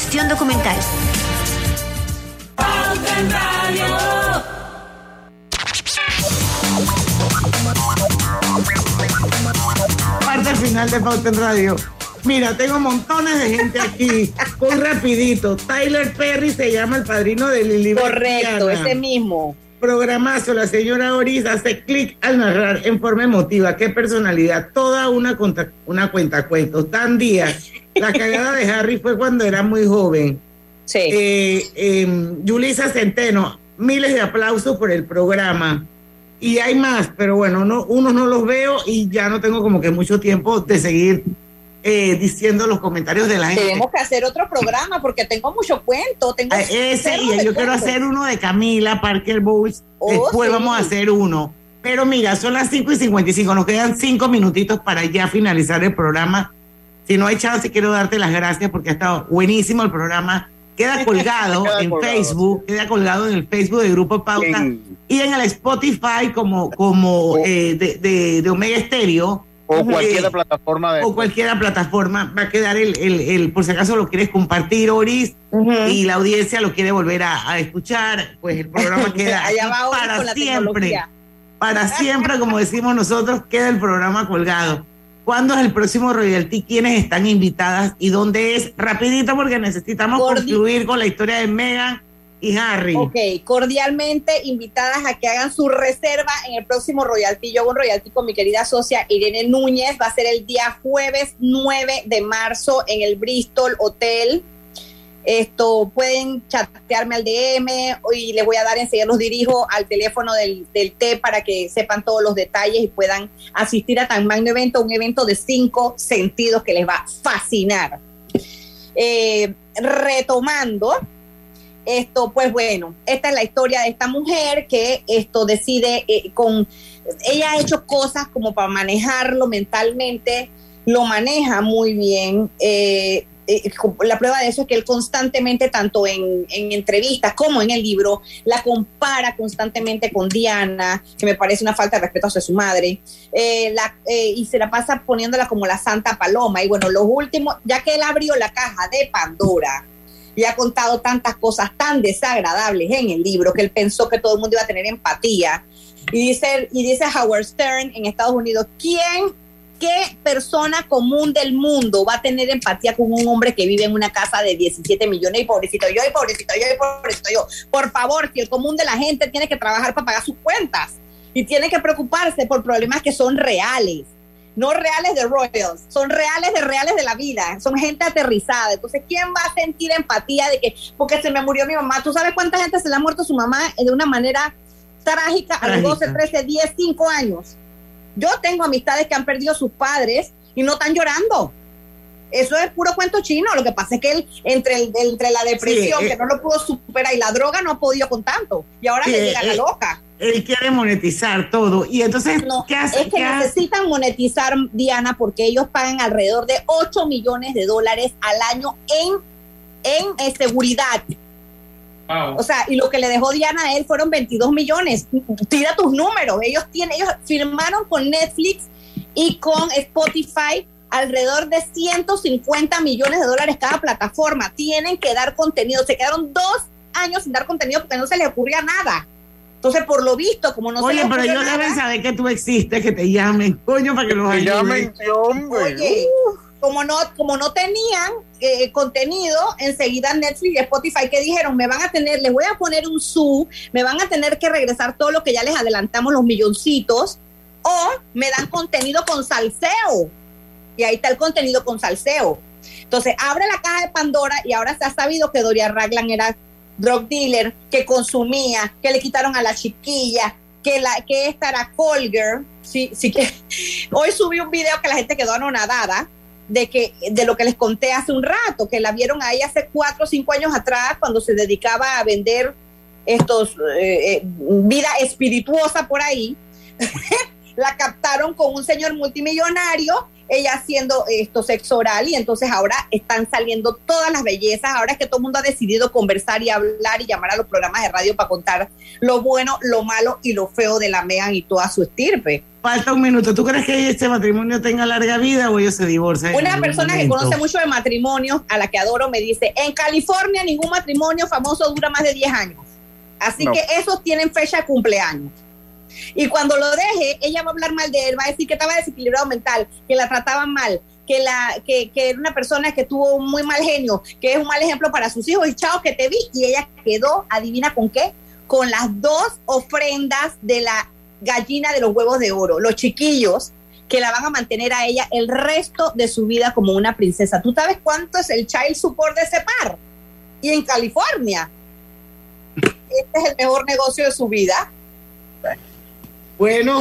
gestión documental. Parte final de Pauta en Radio. Mira, tengo montones de gente aquí. Muy rapidito. Tyler Perry se llama el padrino de Lili. Correcto, ese mismo. Programazo, la señora Oris hace clic al narrar en forma emotiva. Qué personalidad. Toda una, una cuenta cuentos. Dan Díaz. La cagada de Harry fue cuando era muy joven. Sí. Eh, eh, Yulisa Centeno, miles de aplausos por el programa. Y hay más, pero bueno, no, unos no los veo y ya no tengo como que mucho tiempo de seguir eh, diciendo los comentarios de la gente. Tenemos que hacer otro programa porque tengo mucho cuento. Tengo ah, ese y yo quiero hacer uno de Camila Parker Bowles. Oh, Después vamos a hacer uno. Pero mira, son las 5 y 55, nos quedan cinco minutitos para ya finalizar el programa. Si no hay chance, quiero darte las gracias porque ha estado buenísimo el programa. Queda colgado en Facebook, queda colgado en el Facebook de Grupo Pauta y en el Spotify como, como eh, de, de Omega Estéreo o cualquier plataforma de... O cualquier plataforma. Va a quedar el, el, por si acaso lo quieres compartir, Oris, y la audiencia lo quiere volver a, escuchar, pues el programa queda para siempre. Para siempre, como decimos nosotros, queda el programa colgado. ¿Cuándo es el próximo royalty? ¿Quiénes están invitadas? ¿Y dónde es? Rapidito porque necesitamos concluir con la historia de Megan y Harry. Ok, cordialmente invitadas a que hagan su reserva en el próximo royalty. Yo hago un royalty con mi querida socia Irene Núñez. Va a ser el día jueves 9 de marzo en el Bristol Hotel. Esto pueden chatearme al DM y les voy a dar enseguida los dirijo al teléfono del, del T para que sepan todos los detalles y puedan asistir a tan magno evento, un evento de cinco sentidos que les va a fascinar. Eh, retomando, esto, pues bueno, esta es la historia de esta mujer que esto decide eh, con, ella ha hecho cosas como para manejarlo mentalmente, lo maneja muy bien. Eh, eh, la prueba de eso es que él constantemente, tanto en, entrevistas como en el libro, la compara constantemente con Diana, que me parece una falta de respeto hacia su madre, y se la pasa poniéndola como la Santa Paloma. Y bueno, los últimos, ya que él abrió la caja de Pandora, y ha contado tantas cosas tan desagradables en el libro que él pensó que todo el mundo iba a tener empatía. Y dice, y dice Howard Stern en Estados Unidos, ¿quién, qué persona común del mundo va a tener empatía con un hombre que vive en una casa de 17 millones y pobrecito yo y pobrecito yo y pobrecito yo? Por favor, si el común de la gente tiene que trabajar para pagar sus cuentas y tiene que preocuparse por problemas que son reales no reales de Royals, son reales de reales de la vida, son gente aterrizada. Entonces, ¿quién va a sentir empatía de que, porque se me murió mi mamá? ¿Tú sabes cuánta gente se le ha muerto su mamá de una manera trágica a los 12, 13, 10, 5 años? Yo tengo amistades que han perdido sus padres y no están llorando. Eso es puro cuento chino. Lo que pasa es que él, entre, entre la depresión, que eh, no lo pudo superar, y la droga, no ha podido con tanto. Y ahora le llega la eh, loca él quiere monetizar todo. Y entonces, ¿qué hace? Es que necesitan monetizar, Diana, porque ellos pagan alrededor de 8 millones de dólares al año en, en, eh, seguridad. O sea, y lo que le dejó Diana a él fueron 22 millones. Tira tus números. Ellos tienen, ellos firmaron con Netflix y con Spotify alrededor de 150 millones de dólares cada plataforma. Tienen que dar contenido. Se quedaron dos años sin dar contenido porque no se les ocurría nada. Entonces, por lo visto, como no Oye, pero ellos deben saber que tú existes, que te llamen, coño, para que los ayuden. llamen, hombre. Oye, como no, como no tenían eh, contenido, enseguida Netflix y Spotify que dijeron, me van a tener, les voy a poner un su, me van a tener que regresar todo lo que ya les adelantamos, los milloncitos, o me dan contenido con salseo. Y ahí está el contenido con salseo. Entonces, abre la caja de Pandora y ahora se ha sabido que Doria Raglan era drug dealer, que consumía, que le quitaron a la chiquilla, que, la, que esta era Colger. Sí, sí que hoy subí un video que la gente quedó anonadada de que de lo que les conté hace un rato, que la vieron ahí hace cuatro o cinco años atrás cuando se dedicaba a vender estos eh, eh, vida espirituosa por ahí. la captaron con un señor multimillonario ella haciendo esto sexo oral y entonces ahora están saliendo todas las bellezas, ahora es que todo el mundo ha decidido conversar y hablar y llamar a los programas de radio para contar lo bueno, lo malo y lo feo de la Megan y toda su estirpe. Falta un minuto. ¿Tú crees que este matrimonio tenga larga vida o ellos se divorcian? Una persona que conoce mucho de matrimonio, a la que adoro, me dice, en California ningún matrimonio famoso dura más de 10 años. Así que esos tienen fecha de cumpleaños. Y cuando lo deje, ella va a hablar mal de él, va a decir que estaba desequilibrado mental, que la trataban mal. que, la, que, que era una persona que tuvo un muy mal genio, que es un mal ejemplo para sus hijos, y chao que te vi, y ella quedó, adivina con qué, con las dos ofrendas de la gallina de los huevos de oro, los chiquillos que la van a mantener a ella el resto de su vida como una princesa. ¿Tú sabes cuánto es el child support de ese par? Y en California. Este es el mejor negocio de su vida. Bueno,